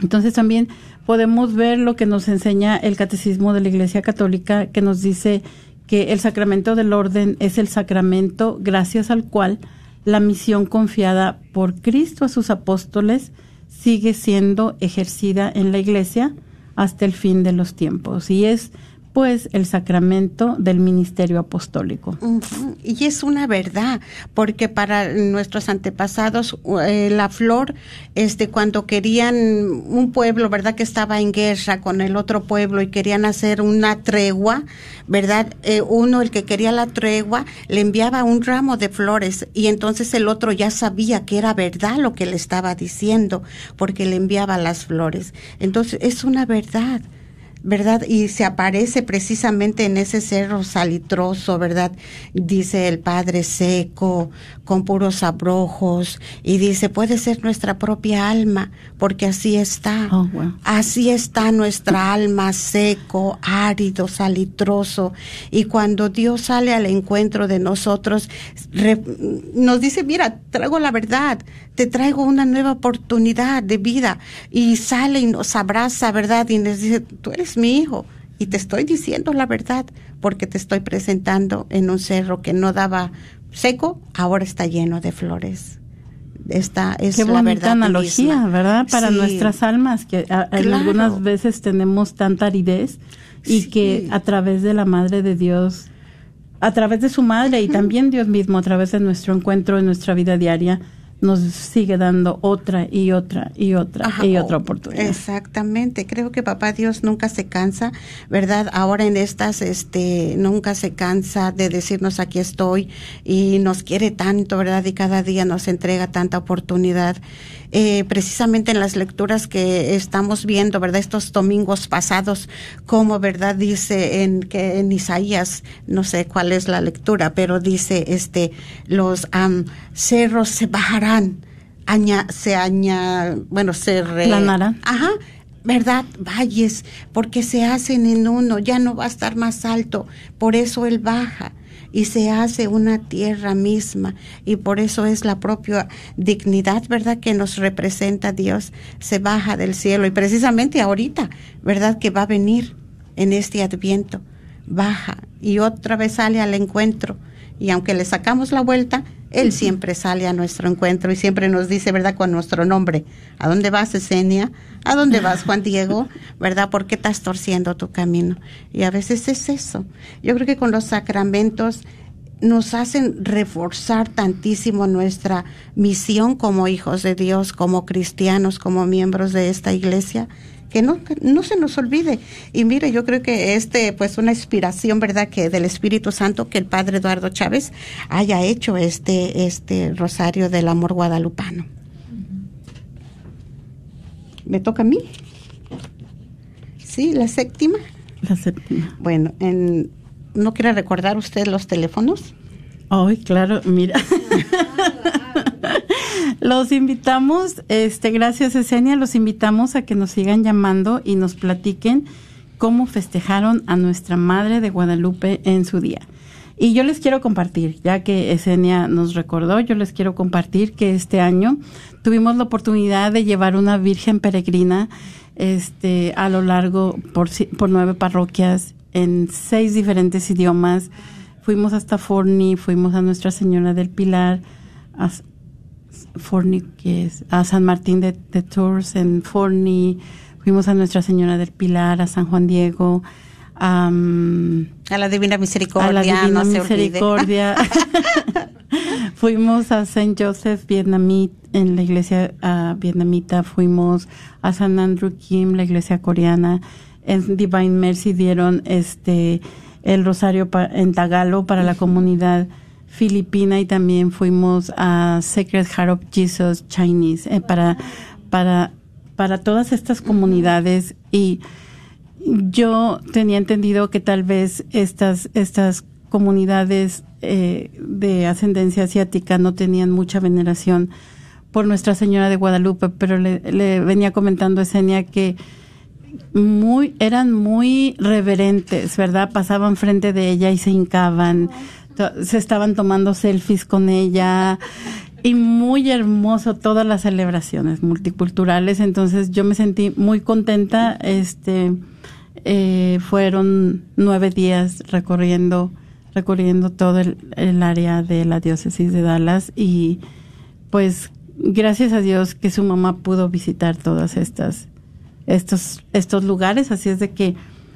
Entonces también podemos ver lo que nos enseña el Catecismo de la Iglesia Católica, que nos dice que el sacramento del orden es el sacramento gracias al cual la misión confiada por Cristo a sus apóstoles sigue siendo ejercida en la Iglesia hasta el fin de los tiempos. Y es pues el sacramento del ministerio apostólico. Y es una verdad, porque para nuestros antepasados eh, la flor, este, cuando querían un pueblo, verdad, que estaba en guerra con el otro pueblo y querían hacer una tregua, verdad, eh, uno el que quería la tregua le enviaba un ramo de flores y entonces el otro ya sabía que era verdad lo que le estaba diciendo, porque le enviaba las flores. Entonces es una verdad. ¿Verdad? Y se aparece precisamente en ese cerro salitroso, ¿verdad? Dice el Padre seco, con puros abrojos, y dice, puede ser nuestra propia alma, porque así está. Oh, así está nuestra alma seco, árido, salitroso. Y cuando Dios sale al encuentro de nosotros, nos dice, mira, traigo la verdad, te traigo una nueva oportunidad de vida. Y sale y nos abraza, ¿verdad? Y nos dice, tú eres mi hijo y te estoy diciendo la verdad porque te estoy presentando en un cerro que no daba seco, ahora está lleno de flores. Esta es Qué la verdad analogía, ¿verdad? Para nuestras almas, que algunas veces tenemos tanta aridez y que a través de la Madre de Dios, a través de su Madre y también Dios mismo, a través de nuestro encuentro en nuestra vida diaria, nos sigue dando otra y otra y otra Ajá, y otra oportunidad. Exactamente, creo que papá Dios nunca se cansa, ¿verdad? Ahora en estas, este, nunca se cansa de decirnos aquí estoy y nos quiere tanto, ¿verdad? Y cada día nos entrega tanta oportunidad. Eh, precisamente en las lecturas que estamos viendo, ¿verdad? Estos domingos pasados, como, ¿verdad? Dice en que en Isaías, no sé cuál es la lectura, pero dice, este, los am, cerros se bajarán, aña, se aña, bueno, se re- Planarán. Ajá. ¿Verdad? Valles, porque se hacen en uno, ya no va a estar más alto, por eso él baja y se hace una tierra misma y por eso es la propia dignidad, ¿verdad? Que nos representa Dios, se baja del cielo y precisamente ahorita, ¿verdad? Que va a venir en este adviento, baja y otra vez sale al encuentro y aunque le sacamos la vuelta, Él siempre sale a nuestro encuentro y siempre nos dice, ¿verdad? Con nuestro nombre, ¿a dónde vas, Esenia? ¿A dónde vas, Juan Diego? ¿Verdad? ¿Por qué estás torciendo tu camino? Y a veces es eso. Yo creo que con los sacramentos nos hacen reforzar tantísimo nuestra misión como hijos de Dios, como cristianos, como miembros de esta iglesia, que no, que no se nos olvide. Y mire, yo creo que este, pues una inspiración, ¿verdad?, que del Espíritu Santo, que el Padre Eduardo Chávez haya hecho este, este Rosario del Amor Guadalupano. ¿Me toca a mí? Sí, la séptima. La séptima. Bueno, en, ¿no quiere recordar usted los teléfonos? Ay, claro, mira. los invitamos, este, gracias Esenia, los invitamos a que nos sigan llamando y nos platiquen cómo festejaron a nuestra Madre de Guadalupe en su día. Y yo les quiero compartir, ya que Esenia nos recordó, yo les quiero compartir que este año tuvimos la oportunidad de llevar una Virgen peregrina este, a lo largo por, por nueve parroquias en seis diferentes idiomas. Fuimos hasta Forni, fuimos a Nuestra Señora del Pilar, a Forni, que es a San Martín de, de Tours en Forni, fuimos a Nuestra Señora del Pilar, a San Juan Diego, a, mm, A la Divina Misericordia, a la Divina no. Misericordia. fuimos a Saint Joseph Vietnamit, en la iglesia ah, vietnamita, fuimos a San Andrew Kim, la iglesia coreana. En Divine Mercy dieron este el rosario pa- en Tagalo para la comunidad filipina y también fuimos a Sacred Heart of Jesus Chinese eh, para para para todas estas comunidades. Y yo tenía entendido que tal vez estas estas comunidades eh, de ascendencia asiática no tenían mucha veneración por Nuestra Señora de Guadalupe, pero le, le venía comentando a Esenia que muy eran muy reverentes, ¿verdad? Pasaban frente de ella y se hincaban, se estaban tomando selfies con ella y muy hermoso todas las celebraciones multiculturales, entonces yo me sentí muy contenta, este eh, fueron nueve días recorriendo recorriendo todo el, el área de la diócesis de Dallas y pues gracias a Dios que su mamá pudo visitar todas estas estos estos lugares. Así es de que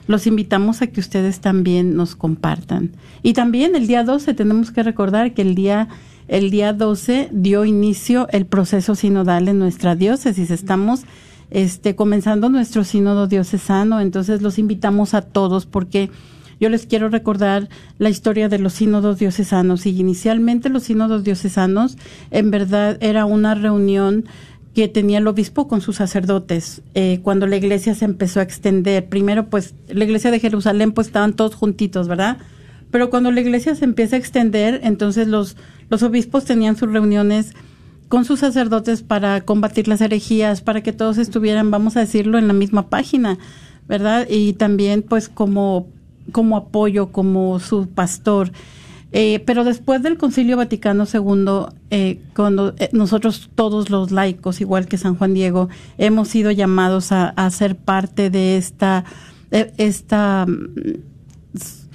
los invitamos a que ustedes también nos compartan. Y también el día 12 tenemos que recordar que el día el día 12 dio inicio el proceso sinodal en nuestra diócesis. Estamos este comenzando nuestro sínodo diocesano. Entonces los invitamos a todos porque yo les quiero recordar la historia de los sínodos diocesanos. Y inicialmente los sínodos diocesanos en verdad era una reunión que tenía el obispo con sus sacerdotes eh, cuando la iglesia se empezó a extender. Primero pues la iglesia de Jerusalén pues estaban todos juntitos verdad pero cuando la iglesia se empieza a extender entonces los los obispos tenían sus reuniones con sus sacerdotes para combatir las herejías para que todos estuvieran vamos a decirlo en la misma página verdad y también pues como como apoyo, como su pastor. Eh, pero después del Concilio Vaticano II, eh, cuando eh, nosotros todos los laicos, igual que San Juan Diego, hemos sido llamados a, ser parte de esta, eh, esta, mm,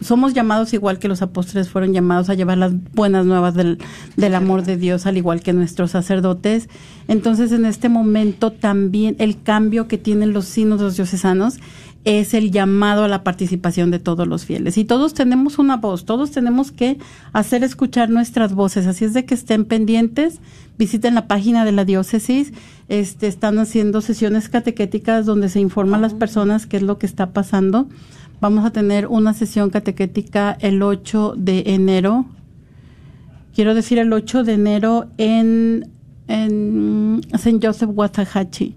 somos llamados igual que los apóstoles fueron llamados a llevar las buenas nuevas del, del amor de Dios, al igual que nuestros sacerdotes. Entonces, en este momento también el cambio que tienen los sínodos diocesanos es el llamado a la participación de todos los fieles. Y todos tenemos una voz, todos tenemos que hacer escuchar nuestras voces. Así es de que estén pendientes, visiten la página de la diócesis, este, están haciendo sesiones catequéticas donde se informa a las personas qué es lo que está pasando. Vamos a tener una sesión catequética el 8 de enero. Quiero decir el 8 de enero en, en St. Joseph Waxahachie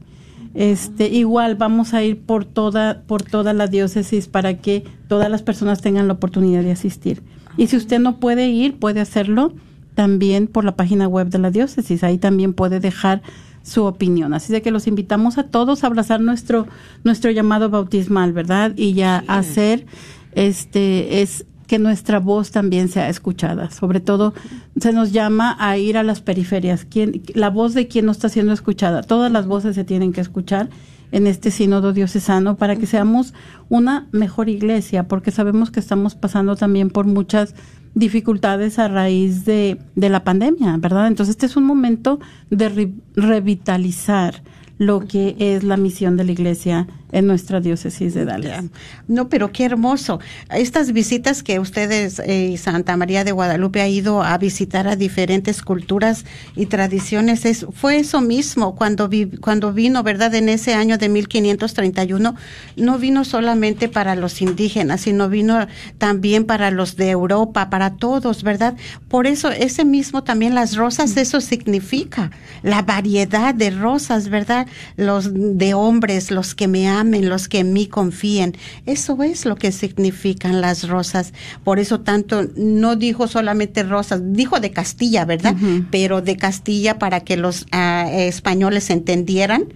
este, igual vamos a ir por toda, por toda la diócesis para que todas las personas tengan la oportunidad de asistir. Y si usted no puede ir, puede hacerlo también por la página web de la diócesis. Ahí también puede dejar su opinión. Así de que los invitamos a todos a abrazar nuestro, nuestro llamado bautismal, ¿verdad? Y ya hacer, este, es que nuestra voz también sea escuchada. Sobre todo, se nos llama a ir a las periferias. ¿Quién, la voz de quién no está siendo escuchada. Todas las voces se tienen que escuchar en este sínodo diocesano para que seamos una mejor iglesia, porque sabemos que estamos pasando también por muchas dificultades a raíz de la pandemia, ¿verdad? Entonces, este es un momento de revitalizar lo que es la misión de la iglesia en nuestra diócesis de Dallas. No, pero qué hermoso. Estas visitas que ustedes y eh, Santa María de Guadalupe ha ido a visitar a diferentes culturas y tradiciones, es, fue eso mismo cuando, vi, cuando vino, ¿verdad? En ese año de 1531, no vino solamente para los indígenas, sino vino también para los de Europa, para todos, ¿verdad? Por eso, ese mismo también las rosas, eso significa la variedad de rosas, ¿verdad? Los de hombres, los que me amen, los que en mí confíen. Eso es lo que significan las rosas. Por eso tanto, no dijo solamente rosas, dijo de Castilla, ¿verdad? Pero de Castilla para que los ah, españoles entendieran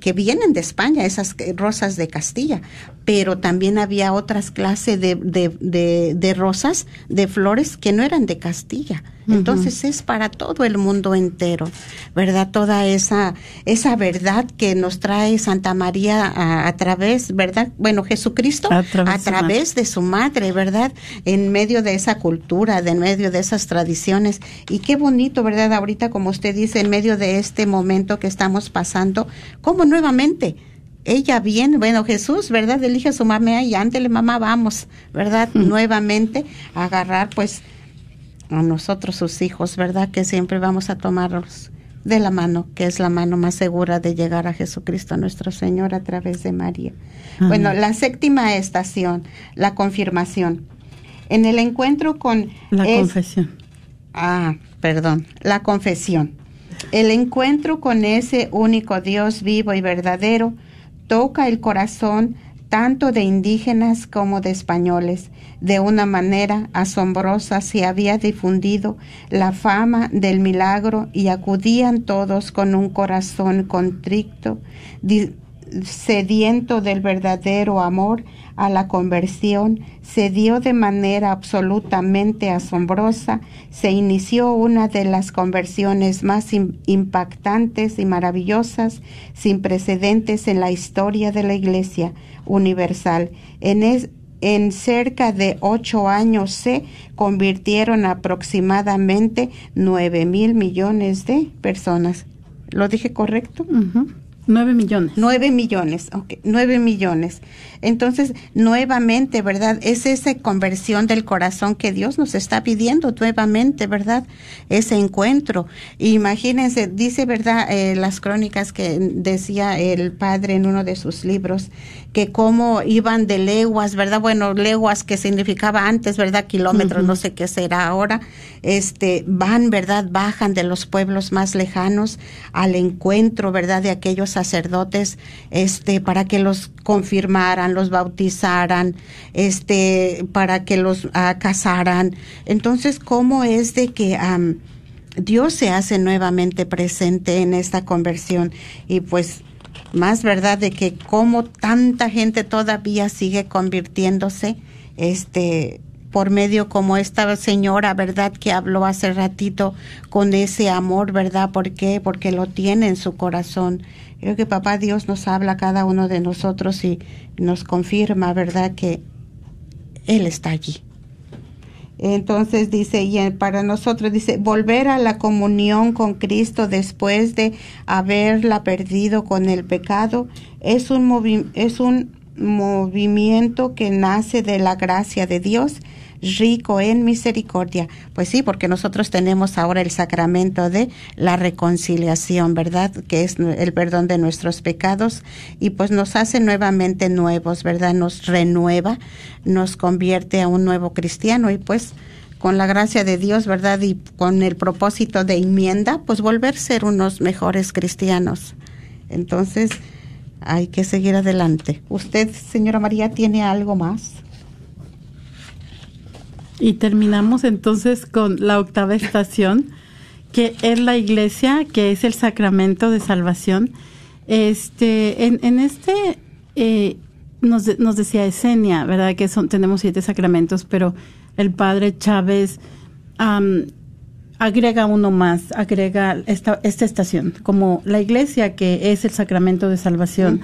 que vienen de España, esas rosas de Castilla, pero también había otras clases de, de, de, rosas, de flores que no eran de Castilla. Entonces es para todo el mundo entero, ¿verdad? Toda esa, esa verdad que nos trae Santa María a, través, ¿verdad? Bueno, Jesucristo a través, de su madre, ¿verdad? En medio de esa cultura, de en medio de esas tradiciones. Y qué bonito, ¿verdad? Ahorita, como usted dice, en medio de este momento que estamos pasando, ¿cómo nuevamente? Ella bien, bueno, Jesús, ¿verdad? Elige a su mamá y ándele, mamá, vamos, ¿verdad? Nuevamente a agarrar, pues, a nosotros, sus hijos, ¿verdad? Que siempre vamos a tomarlos de la mano, que es la mano más segura de llegar a Jesucristo nuestro Señor a través de María. Bueno, la séptima estación, la confirmación. En el encuentro con... La confesión. Ah, perdón, la confesión. El encuentro con ese único Dios vivo y verdadero toca el corazón tanto de indígenas como de españoles. De una manera asombrosa se había difundido la fama del milagro y acudían todos con un corazón contrito, sediento del verdadero amor a la conversión, se dio de manera absolutamente asombrosa, se inició una de las conversiones más impactantes y maravillosas, sin precedentes en la historia de la Iglesia universal. En, en cerca de ocho años se convirtieron aproximadamente nueve mil millones de personas. ¿Lo dije correcto? Nueve millones. Nueve millones, ok, nueve millones. Entonces, nuevamente, ¿verdad? Es esa conversión del corazón que Dios nos está pidiendo nuevamente, ¿verdad? Ese encuentro. Imagínense, dice, ¿verdad? Eh, las crónicas que decía el padre en uno de sus libros, que cómo iban de leguas, ¿verdad? Bueno, leguas que significaba antes, ¿verdad? Kilómetros, no sé qué será ahora. Este, van, ¿verdad? Bajan de los pueblos más lejanos al encuentro, ¿verdad? De aquellos sacerdotes, este, para que los confirmaran, los bautizaran, este, para que los uh, casaran. Entonces, ¿cómo es de que Dios se hace nuevamente presente en esta conversión? Y pues, más verdad de que como tanta gente todavía sigue convirtiéndose, este, por medio como esta señora, ¿verdad? Que habló hace ratito con ese amor, ¿verdad? ¿Por qué? Porque lo tiene en su corazón. Creo que papá Dios nos habla a cada uno de nosotros y nos confirma, ¿verdad? Que Él está allí. Entonces dice, y para nosotros dice, volver a la comunión con Cristo después de haberla perdido con el pecado es un, es un movimiento que nace de la gracia de Dios, rico en misericordia. Pues sí, porque nosotros tenemos ahora el sacramento de la reconciliación, ¿verdad? Que es el perdón de nuestros pecados y pues nos hace nuevamente nuevos, ¿verdad? Nos renueva, nos convierte a un nuevo cristiano y pues con la gracia de Dios, ¿verdad? Y con el propósito de enmienda, pues volver a ser unos mejores cristianos. Entonces, hay que seguir adelante. ¿Usted, señora María, tiene algo más? Y terminamos entonces con la octava estación, que es la iglesia, que es el sacramento de salvación. Este, en, en este eh, nos, nos decía Esenia, ¿verdad? Que son, tenemos siete sacramentos, pero el padre Chávez agrega uno más, agrega esta, esta estación, como la iglesia que es el sacramento de salvación.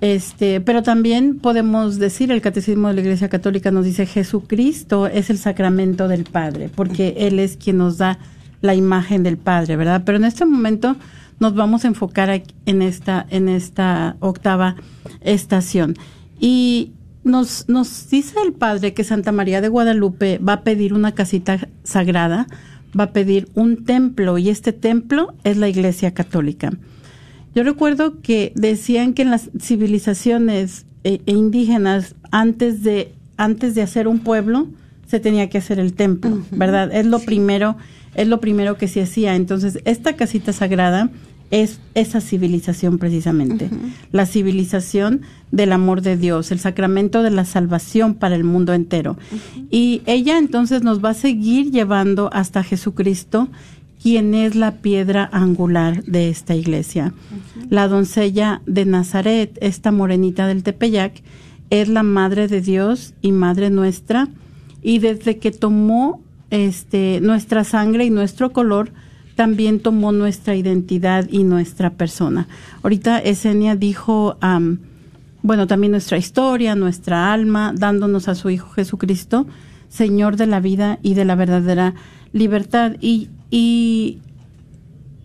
Este, pero también podemos decir, el catecismo de la Iglesia Católica nos dice Jesucristo es el sacramento del Padre, porque Él es quien nos da la imagen del Padre, ¿verdad? Pero en este momento nos vamos a enfocar en esta, en esta octava estación. Y nos, nos dice el Padre que Santa María de Guadalupe va a pedir una casita sagrada, va a pedir un templo, y este templo es la Iglesia Católica. Yo recuerdo que decían que en las civilizaciones eh, e indígenas, antes de, antes de hacer un pueblo, se tenía que hacer el templo, ¿verdad? Es lo primero, es lo primero que se hacía. Entonces, esta casita sagrada es esa civilización precisamente, la civilización del amor de Dios, el sacramento de la salvación para el mundo entero. Y ella entonces nos va a seguir llevando hasta Jesucristo quien es la piedra angular de esta iglesia. La doncella de Nazaret, esta morenita del Tepeyac, es la madre de Dios y madre nuestra, y desde que tomó este nuestra sangre y nuestro color, también tomó nuestra identidad y nuestra persona. Ahorita Esenia dijo, bueno, también nuestra historia, nuestra alma, dándonos a su Hijo Jesucristo, Señor de la vida y de la verdadera libertad. Y y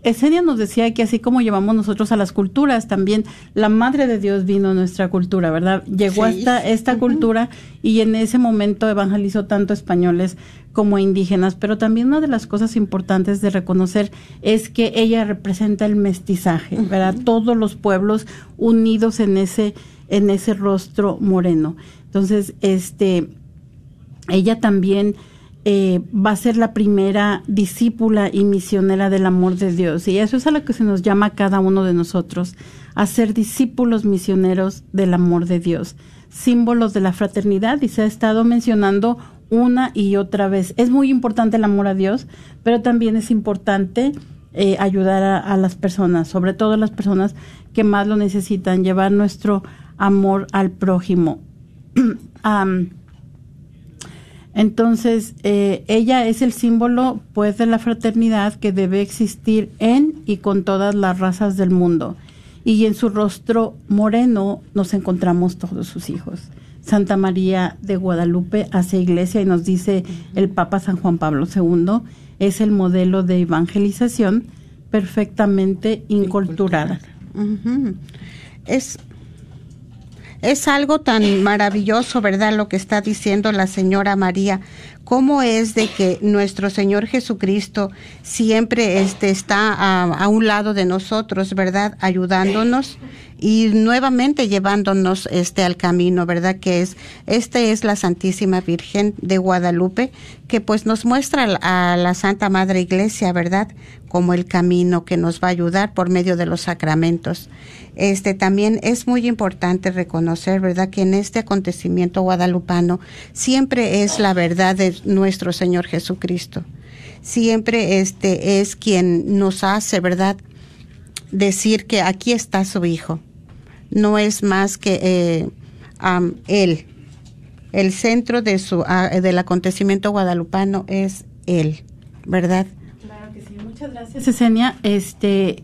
Esenia nos decía que así como llevamos nosotros a las culturas, también la Madre de Dios vino a nuestra cultura, ¿verdad? Llegó hasta esta cultura y en ese momento evangelizó tanto españoles como indígenas, pero también una de las cosas importantes de reconocer es que ella representa el mestizaje, ¿verdad? Todos los pueblos unidos en ese en ese rostro moreno. Entonces, este ella también eh, va a ser la primera discípula y misionera del amor de Dios. Y eso es a lo que se nos llama a cada uno de nosotros, a ser discípulos misioneros del amor de Dios, símbolos de la fraternidad. Y se ha estado mencionando una y otra vez. Es muy importante el amor a Dios, pero también es importante eh, ayudar a, las personas, sobre todo las personas que más lo necesitan, llevar nuestro amor al prójimo. Entonces, eh, ella es el símbolo, pues, de la fraternidad que debe existir en y con todas las razas del mundo. Y en su rostro moreno nos encontramos todos sus hijos. Santa María de Guadalupe hace iglesia y nos dice el Papa San Juan Pablo II, es el modelo de evangelización perfectamente inculturada. Es es algo tan maravilloso, ¿verdad? Lo que está diciendo la señora María. ¿Cómo es de que nuestro Señor Jesucristo siempre este, está a, un lado de nosotros, ¿verdad? Ayudándonos y nuevamente llevándonos este al camino, ¿verdad? Que es, esta es la Santísima Virgen de Guadalupe, que pues nos muestra a la Santa Madre Iglesia, ¿verdad? Como el camino que nos va a ayudar por medio de los sacramentos. Este también es muy importante reconocer, ¿verdad?, que en este acontecimiento guadalupano siempre es la verdad de nuestro Señor Jesucristo. Siempre este es quien nos hace, ¿verdad?, decir que aquí está su hijo. No es más que eh, él. El centro de su del acontecimiento guadalupano es él, ¿verdad? Muchas gracias, Esenia. Este,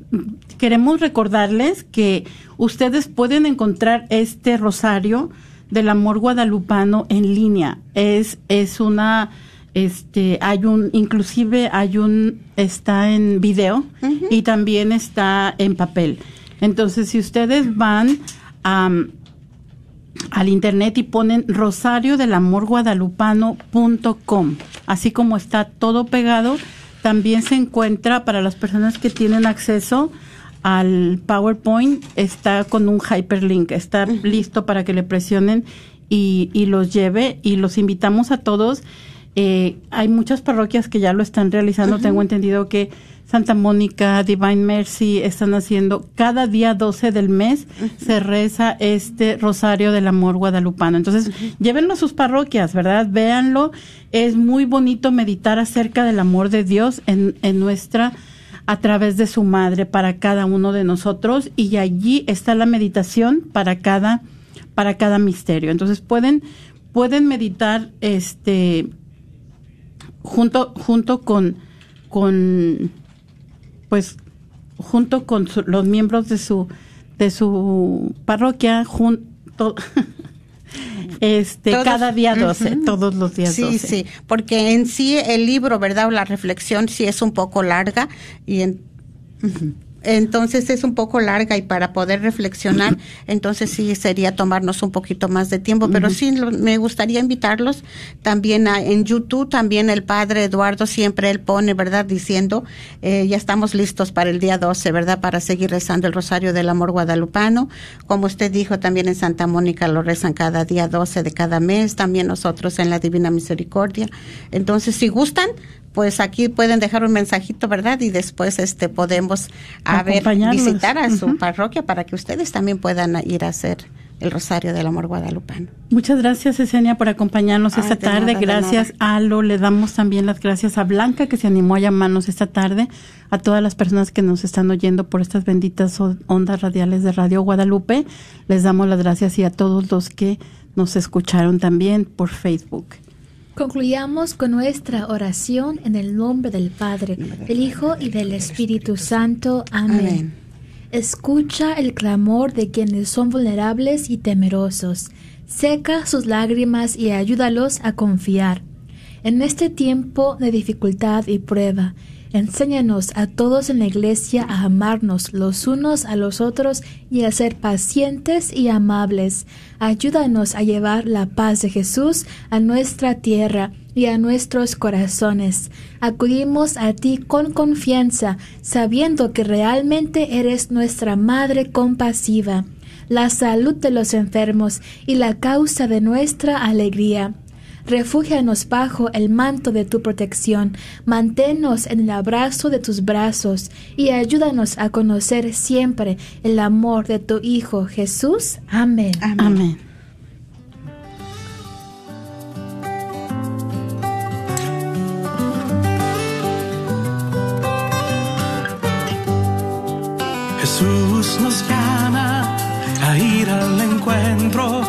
queremos recordarles que ustedes pueden encontrar este rosario del amor guadalupano en línea. Es, es una, este, hay un, inclusive hay un, está en video y también está en papel. Entonces, si ustedes van a al internet y ponen rosario del amor guadalupano.com. Así como está todo pegado, también se encuentra para las personas que tienen acceso al PowerPoint, está con un hyperlink, está listo para que le presionen y, y los lleve y los invitamos a todos. Eh, hay muchas parroquias que ya lo están realizando. Tengo entendido que Santa Mónica, Divine Mercy están haciendo cada día 12 del mes se reza este Rosario del Amor Guadalupano. Entonces, llévenlo a sus parroquias, ¿verdad? Véanlo. Es muy bonito meditar acerca del amor de Dios en, en nuestra a través de su madre para cada uno de nosotros y allí está la meditación para cada para cada misterio. Entonces pueden pueden meditar este junto junto con con pues junto con su- los miembros de su de su parroquia junto este Todos- cada día 12, Ujú. todos los días Sí, 12. sí, porque en sí el libro, ¿verdad? O la reflexión sí es un poco larga y en- entonces es un poco larga y para poder reflexionar, entonces sí sería tomarnos un poquito más de tiempo, pero sí lo- me gustaría invitarlos también a- en YouTube, también el padre Eduardo siempre él pone, ¿verdad? Diciendo, eh, ya estamos listos para el día 12, ¿verdad? Para seguir rezando el Rosario del Amor Guadalupano. Como usted dijo, también en Santa Mónica lo rezan cada día 12 de cada mes, también nosotros en la Divina Misericordia. Entonces, si gustan, pues aquí pueden dejar un mensajito, ¿verdad? Y después este podemos a ver, visitar a su parroquia para que ustedes también puedan ir a hacer el Rosario del Amor Guadalupano. Muchas gracias, Esenia, por acompañarnos Ay, esta de tarde. nada, gracias, Alo. Le damos también las gracias a Blanca, que se animó a llamarnos esta tarde, a todas las personas que nos están oyendo por estas benditas ondas radiales de Radio Guadalupe. Les damos las gracias y a todos los que nos escucharon también por Facebook. Concluyamos con nuestra oración en el nombre del Padre, del Hijo y del Espíritu Santo. Amén. Amén. Escucha el clamor de quienes son vulnerables y temerosos. Seca sus lágrimas y ayúdalos a confiar. En este tiempo de dificultad y prueba, enséñanos a todos en la iglesia a amarnos los unos a los otros y a ser pacientes y amables. Ayúdanos a llevar la paz de Jesús a nuestra tierra y a nuestros corazones. Acudimos a ti con confianza, sabiendo que realmente eres nuestra Madre compasiva, la salud de los enfermos y la causa de nuestra alegría. Refúgianos bajo el manto de tu protección, manténnos en el abrazo de tus brazos y ayúdanos a conocer siempre el amor de tu Hijo Jesús. Amén. Amén. Jesús nos llama a ir al encuentro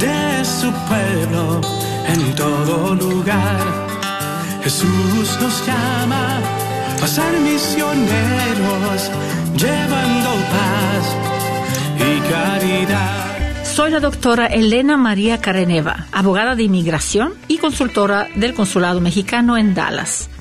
de su pueblo en todo lugar. Jesús nos llama a ser misioneros, llevando paz y caridad. Soy la doctora Elena María Careneva, abogada de inmigración y consultora del Consulado Mexicano en Dallas.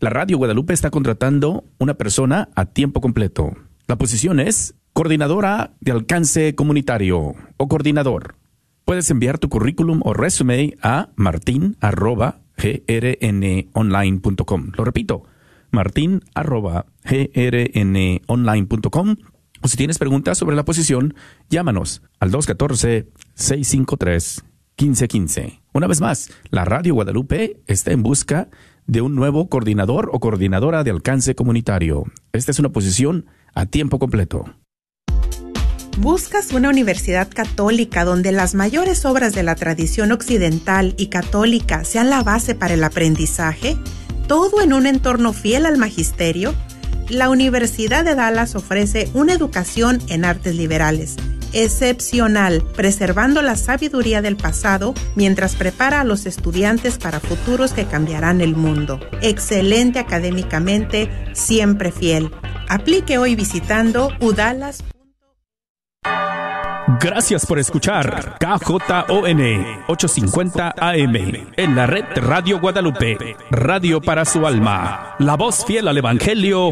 La Radio Guadalupe está contratando una persona a tiempo completo. La posición es coordinadora de alcance comunitario o coordinador. Puedes enviar tu currículum o resume a martin.grnonline.com. Lo repito, martin.grnonline.com. O si tienes preguntas sobre la posición, llámanos al 214-653-1515. Una vez más, la Radio Guadalupe está en busca de un nuevo coordinador o coordinadora de alcance comunitario. Esta es una posición a tiempo completo. ¿Buscas una universidad católica donde las mayores obras de la tradición occidental y católica sean la base para el aprendizaje? ¿Todo en un entorno fiel al magisterio? La Universidad de Dallas ofrece una educación en artes liberales, excepcional, preservando la sabiduría del pasado mientras prepara a los estudiantes para futuros que cambiarán el mundo. Excelente académicamente, siempre fiel. Aplique hoy visitando udalas. Gracias por escuchar KJON 850 AM en la red Radio Guadalupe, radio para su alma, la voz fiel al Evangelio